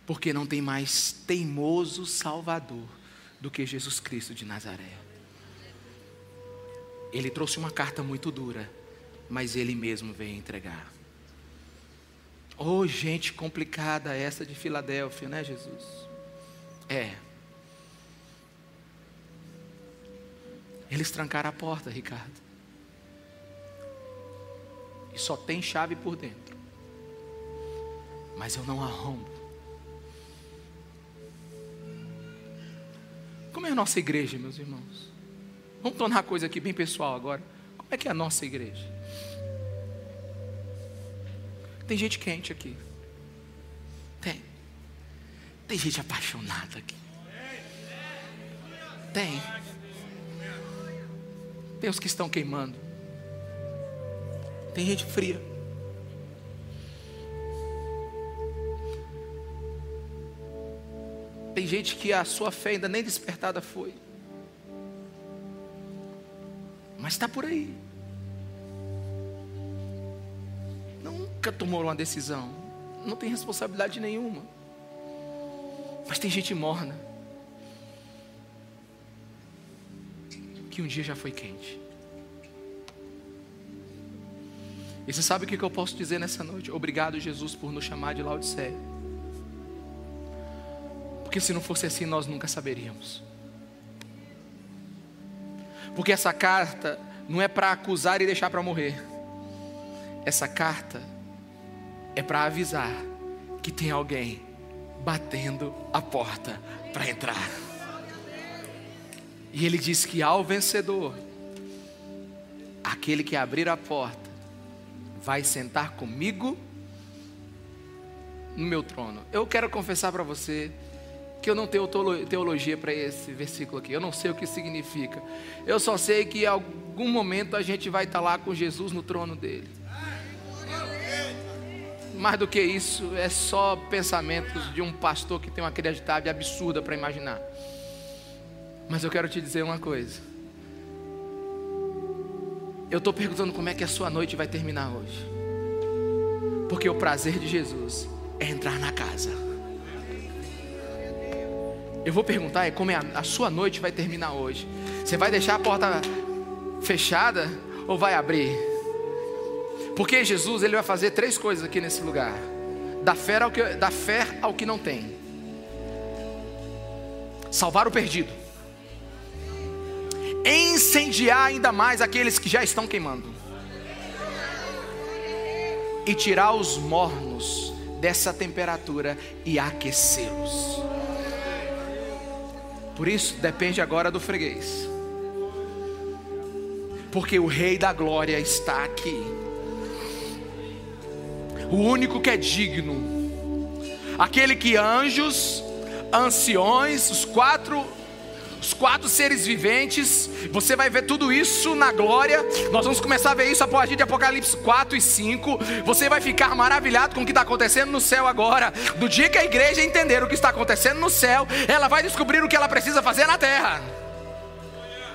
porque não tem mais teimoso Salvador do que Jesus Cristo de Nazaré. Ele trouxe uma carta muito dura, mas Ele mesmo veio entregar. Oh, gente complicada essa de Filadélfia, né, Jesus? É. Eles trancaram a porta, Ricardo. E só tem chave por dentro. Mas eu não arrombo. Como é a nossa igreja, meus irmãos? Vamos tornar a coisa aqui bem pessoal agora. Como é que é a nossa igreja? Tem gente quente aqui. Tem. Tem gente apaixonada aqui. Tem. Tem os que estão queimando. Tem gente fria. Tem gente que a sua fé ainda nem despertada foi. Mas está por aí. nunca tomou uma decisão, não tem responsabilidade nenhuma. Mas tem gente morna. que um dia já foi quente. E você sabe o que eu posso dizer nessa noite? Obrigado, Jesus, por nos chamar de Laodiceia. Porque se não fosse assim, nós nunca saberíamos. Porque essa carta não é para acusar e deixar para morrer. Essa carta é para avisar que tem alguém batendo a porta para entrar. E ele diz que ao vencedor, aquele que abrir a porta, vai sentar comigo no meu trono. Eu quero confessar para você que eu não tenho teologia para esse versículo aqui. Eu não sei o que significa. Eu só sei que em algum momento a gente vai estar lá com Jesus no trono dele. Mais do que isso, é só pensamentos de um pastor que tem uma criatividade absurda para imaginar. Mas eu quero te dizer uma coisa. Eu estou perguntando como é que a sua noite vai terminar hoje. Porque o prazer de Jesus é entrar na casa. Eu vou perguntar é como é a, a sua noite vai terminar hoje. Você vai deixar a porta fechada ou vai abrir? Porque Jesus ele vai fazer três coisas aqui nesse lugar: da fé ao que, da fé ao que não tem, salvar o perdido, incendiar ainda mais aqueles que já estão queimando, e tirar os mornos dessa temperatura e aquecê-los. Por isso depende agora do freguês. Porque o Rei da Glória está aqui o único que é digno, aquele que anjos, anciões, os quatro os quatro seres viventes, você vai ver tudo isso na glória. Nós vamos começar a ver isso a partir de Apocalipse 4 e 5. Você vai ficar maravilhado com o que está acontecendo no céu agora. Do dia que a igreja entender o que está acontecendo no céu, ela vai descobrir o que ela precisa fazer na terra.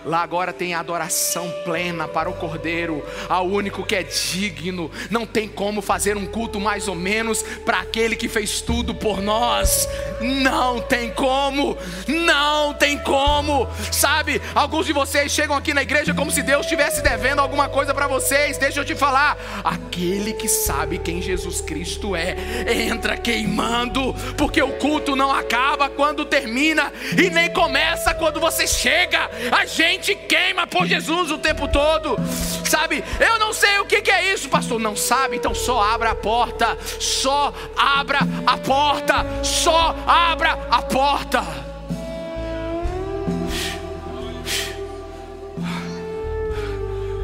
Lá agora tem adoração plena para o Cordeiro, ao único que é digno. Não tem como fazer um culto mais ou menos para aquele que fez tudo por nós. Não tem como, não tem como. Sabe, alguns de vocês chegam aqui na igreja como se Deus estivesse devendo alguma coisa para vocês. Deixa eu te falar, aquele que sabe quem Jesus Cristo é, entra queimando, porque o culto não acaba quando termina e nem começa quando você chega. A gente gente queima por Jesus o tempo todo, sabe? Eu não sei o que, que é isso, pastor. Não sabe? Então só abra a porta, só abra a porta, só abra a porta.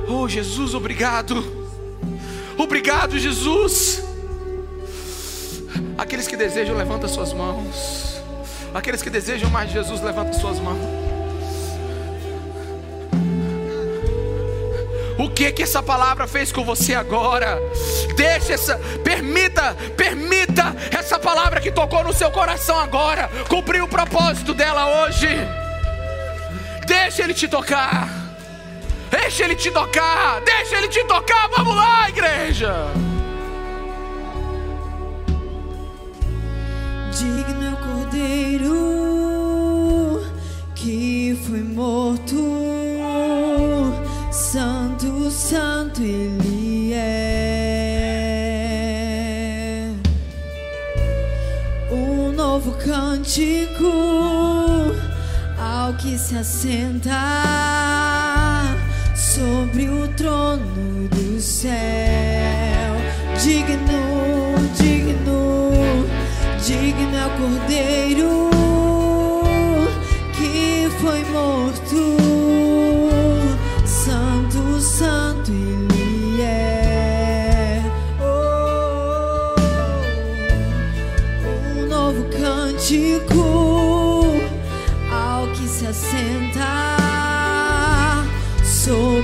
Oh Jesus, obrigado. Obrigado, Jesus. Aqueles que desejam, levanta suas mãos. Aqueles que desejam mais Jesus, levanta suas mãos. O que que essa palavra fez com você agora? Deixe essa, permita, permita essa palavra que tocou no seu coração agora cumprir o propósito dela hoje. Deixa ele te tocar. Deixa ele te tocar. Deixa ele te tocar. Vamos lá, igreja. Digno é o Cordeiro que foi morto Santo Ele é. Um novo cântico ao que se assenta sobre o trono do céu. Digno, digno, digno é o Cordeiro que foi morto.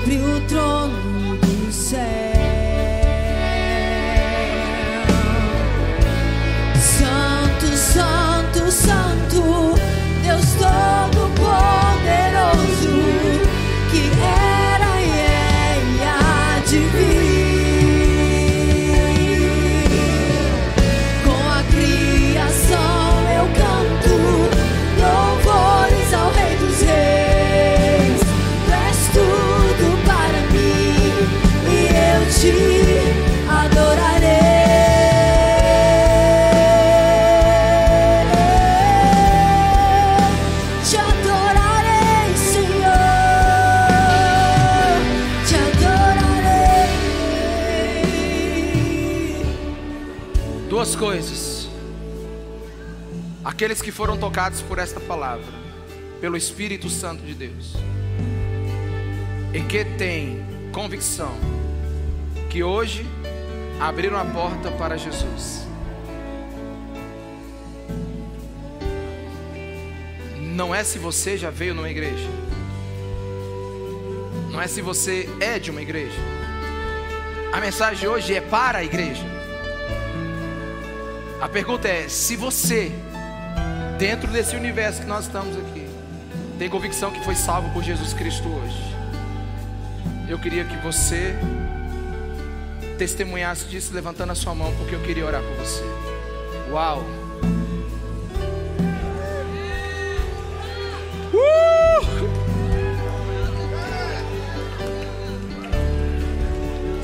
Sobre o trono foram tocados por esta palavra, pelo Espírito Santo de Deus, e que têm convicção que hoje abriram a porta para Jesus. Não é se você já veio numa igreja, não é se você é de uma igreja. A mensagem de hoje é para a igreja. A pergunta é: se você, dentro desse universo que nós estamos aqui, tem convicção que foi salvo por Jesus Cristo hoje, eu queria que você testemunhasse disso levantando a sua mão, porque eu queria orar por você. Uau! Uh!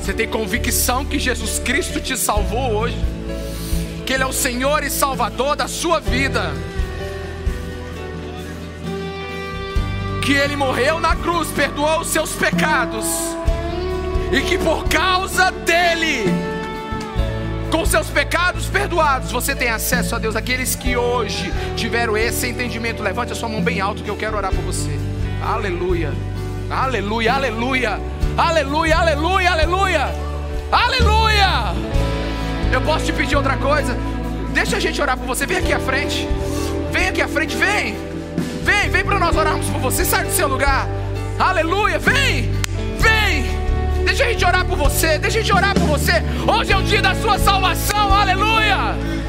Você tem convicção que Jesus Cristo te salvou hoje? Que Ele é o Senhor e Salvador da sua vida? Que Ele morreu na cruz, perdoou os seus pecados e que por causa dele, com seus pecados perdoados, você tem acesso a Deus. Aqueles que hoje tiveram esse entendimento, levante a sua mão bem alto que eu quero orar por você. Aleluia, aleluia, aleluia, aleluia, aleluia, aleluia, aleluia. Eu posso te pedir outra coisa? Deixa a gente orar por você. Vem aqui à frente, vem aqui à frente, vem, vem, vem para nós orarmos por você. Sai do seu lugar, aleluia, vem. Deixa a gente orar por você. Deixa a gente orar por você. Hoje é o dia da sua salvação. Aleluia.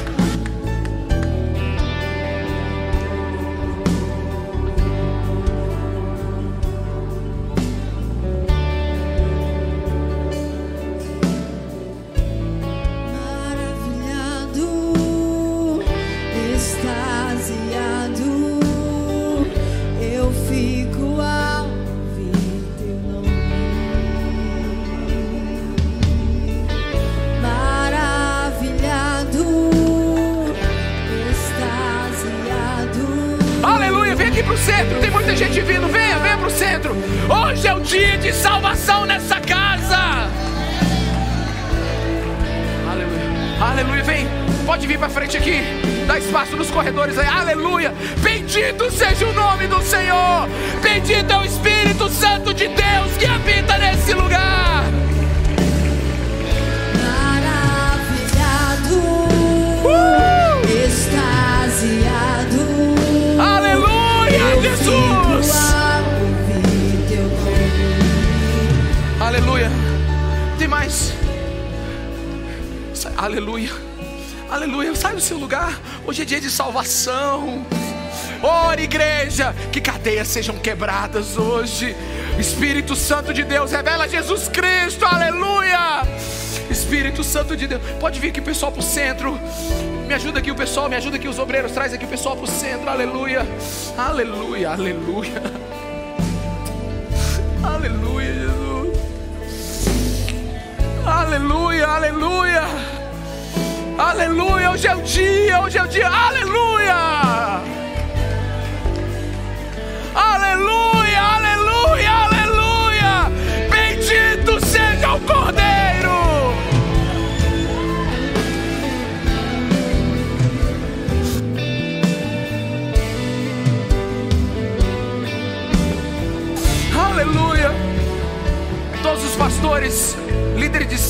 Quebradas hoje. Espírito Santo de Deus, revela Jesus Cristo. Aleluia. Espírito Santo de Deus. Pode vir aqui o pessoal para o centro. Me ajuda aqui o pessoal, me ajuda aqui os obreiros. Traz aqui o pessoal para o centro. Aleluia. Aleluia, aleluia. Aleluia, Jesus. Aleluia, aleluia. Aleluia, hoje é o dia, hoje é o dia. Aleluia,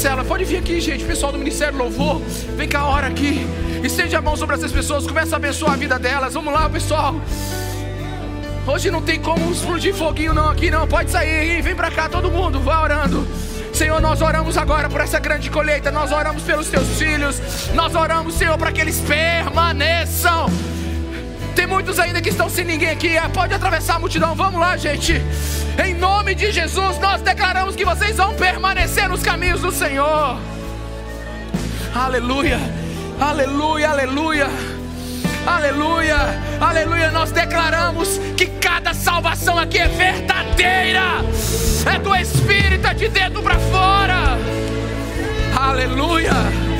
cela, pode vir aqui, gente, pessoal do Ministério Louvor, vem cá, ora aqui, estende a mão sobre essas pessoas, começa a abençoar a vida delas, vamos lá, pessoal. Hoje não tem como explodir foguinho não aqui não, pode sair, vem pra cá todo mundo, vá orando. Senhor, nós oramos agora por essa grande colheita, nós oramos pelos teus filhos, nós oramos, Senhor, para que eles permaneçam tem muitos ainda que estão sem ninguém aqui. Ah, pode atravessar a multidão. Vamos lá, gente. Em nome de Jesus, nós declaramos que vocês vão permanecer nos caminhos do Senhor. Aleluia, aleluia, aleluia. Aleluia, aleluia. Nós declaramos que cada salvação aqui é verdadeira, é do Espírito, é de dentro para fora. Aleluia.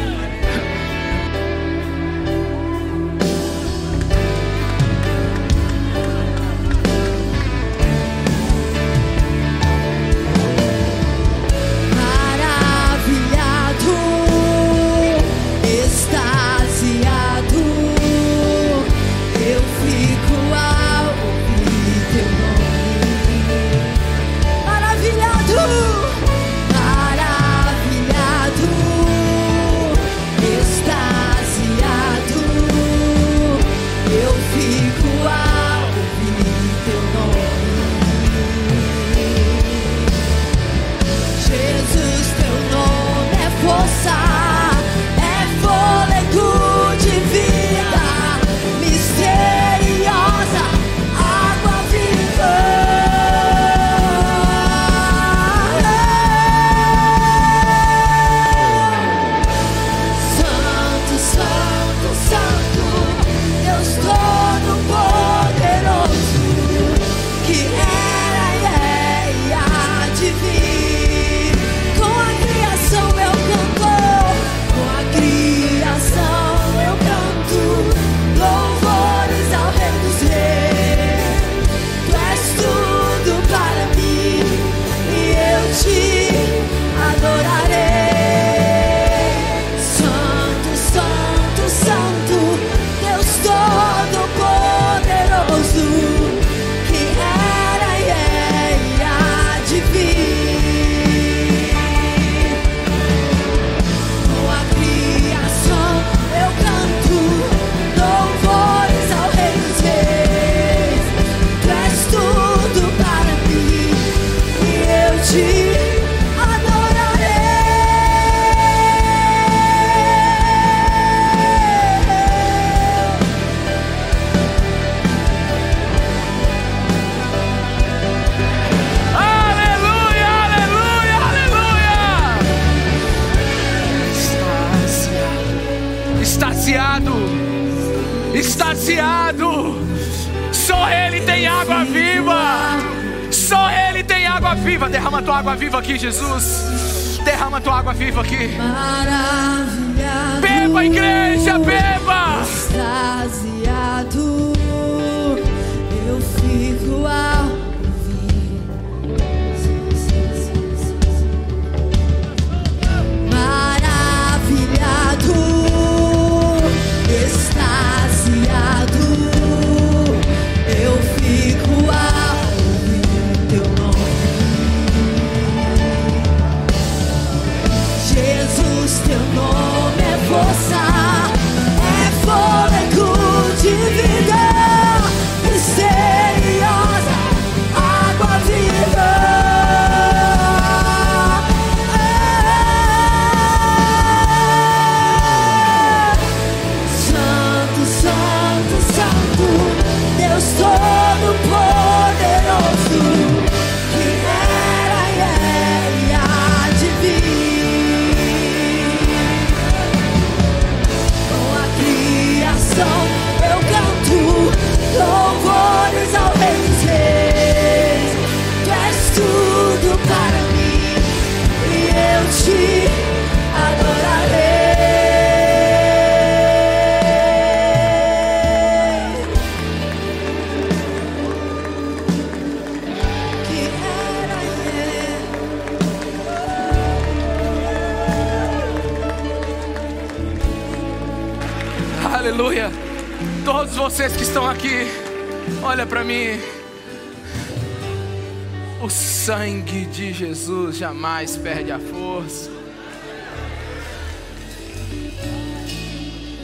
De Jesus jamais perde a força.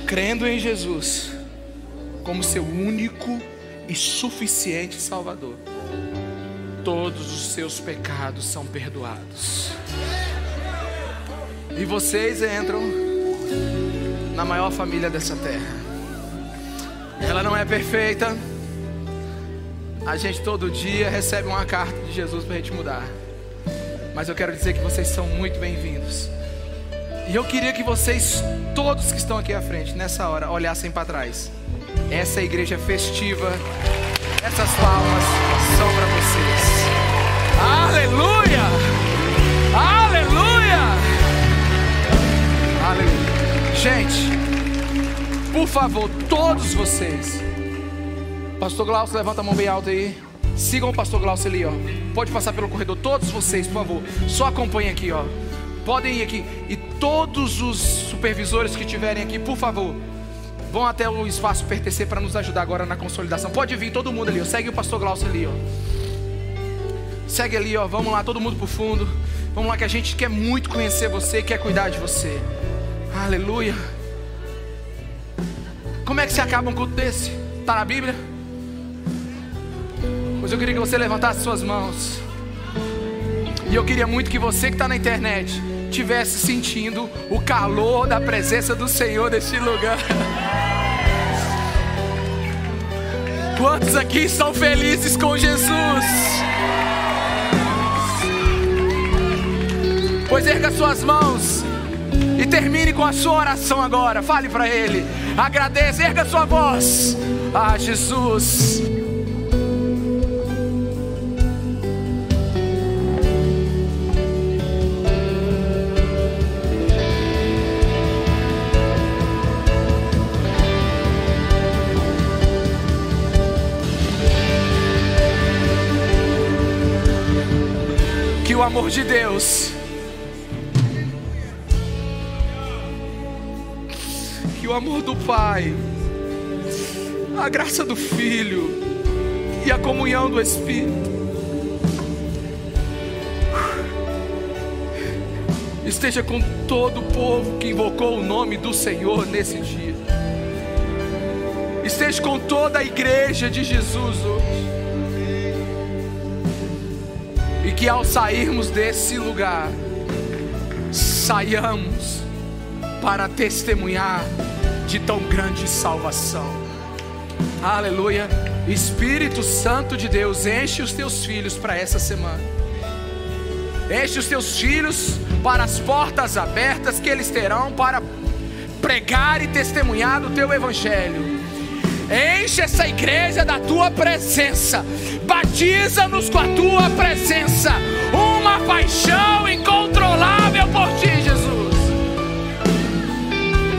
Crendo em Jesus como seu único e suficiente Salvador, todos os seus pecados são perdoados. E vocês entram na maior família dessa terra. Ela não é perfeita. A gente todo dia recebe uma carta de Jesus para a gente mudar. Mas eu quero dizer que vocês são muito bem-vindos. E eu queria que vocês, todos que estão aqui à frente, nessa hora, olhassem para trás. Essa igreja festiva, essas palmas são para vocês. Aleluia! Aleluia! Aleluia. Gente, por favor, todos vocês. Pastor Glaucio, levanta a mão bem alta aí. Sigam o pastor Glaucio ali, ó. Pode passar pelo corredor, todos vocês, por favor. Só acompanhem aqui, ó. Podem ir aqui. E todos os supervisores que estiverem aqui, por favor, vão até o espaço pertencer para nos ajudar agora na consolidação. Pode vir todo mundo ali, ó. Segue o pastor Glaucio ali, ó. Segue ali, ó. Vamos lá, todo mundo pro fundo. Vamos lá que a gente quer muito conhecer você, quer cuidar de você. Aleluia. Como é que se acaba um culto desse? Tá na Bíblia? Pois eu queria que você levantasse suas mãos. E eu queria muito que você que está na internet tivesse sentindo o calor da presença do Senhor neste lugar. Quantos aqui estão felizes com Jesus? Pois erga suas mãos e termine com a sua oração agora. Fale para Ele. Agradeça, erga sua voz. Ah, Jesus. Amor de Deus. Que o amor do Pai, a graça do Filho e a comunhão do Espírito esteja com todo o povo que invocou o nome do Senhor nesse dia. Esteja com toda a igreja de Jesus hoje. Que ao sairmos desse lugar, saiamos para testemunhar de tão grande salvação. Aleluia. Espírito Santo de Deus, enche os teus filhos para essa semana. Enche os teus filhos para as portas abertas que eles terão para pregar e testemunhar do teu evangelho. Enche essa igreja da tua presença. Batiza-nos com a tua presença. Uma paixão incontrolável por ti, Jesus.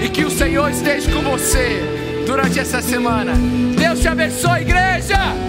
E que o Senhor esteja com você durante essa semana. Deus te abençoe, igreja.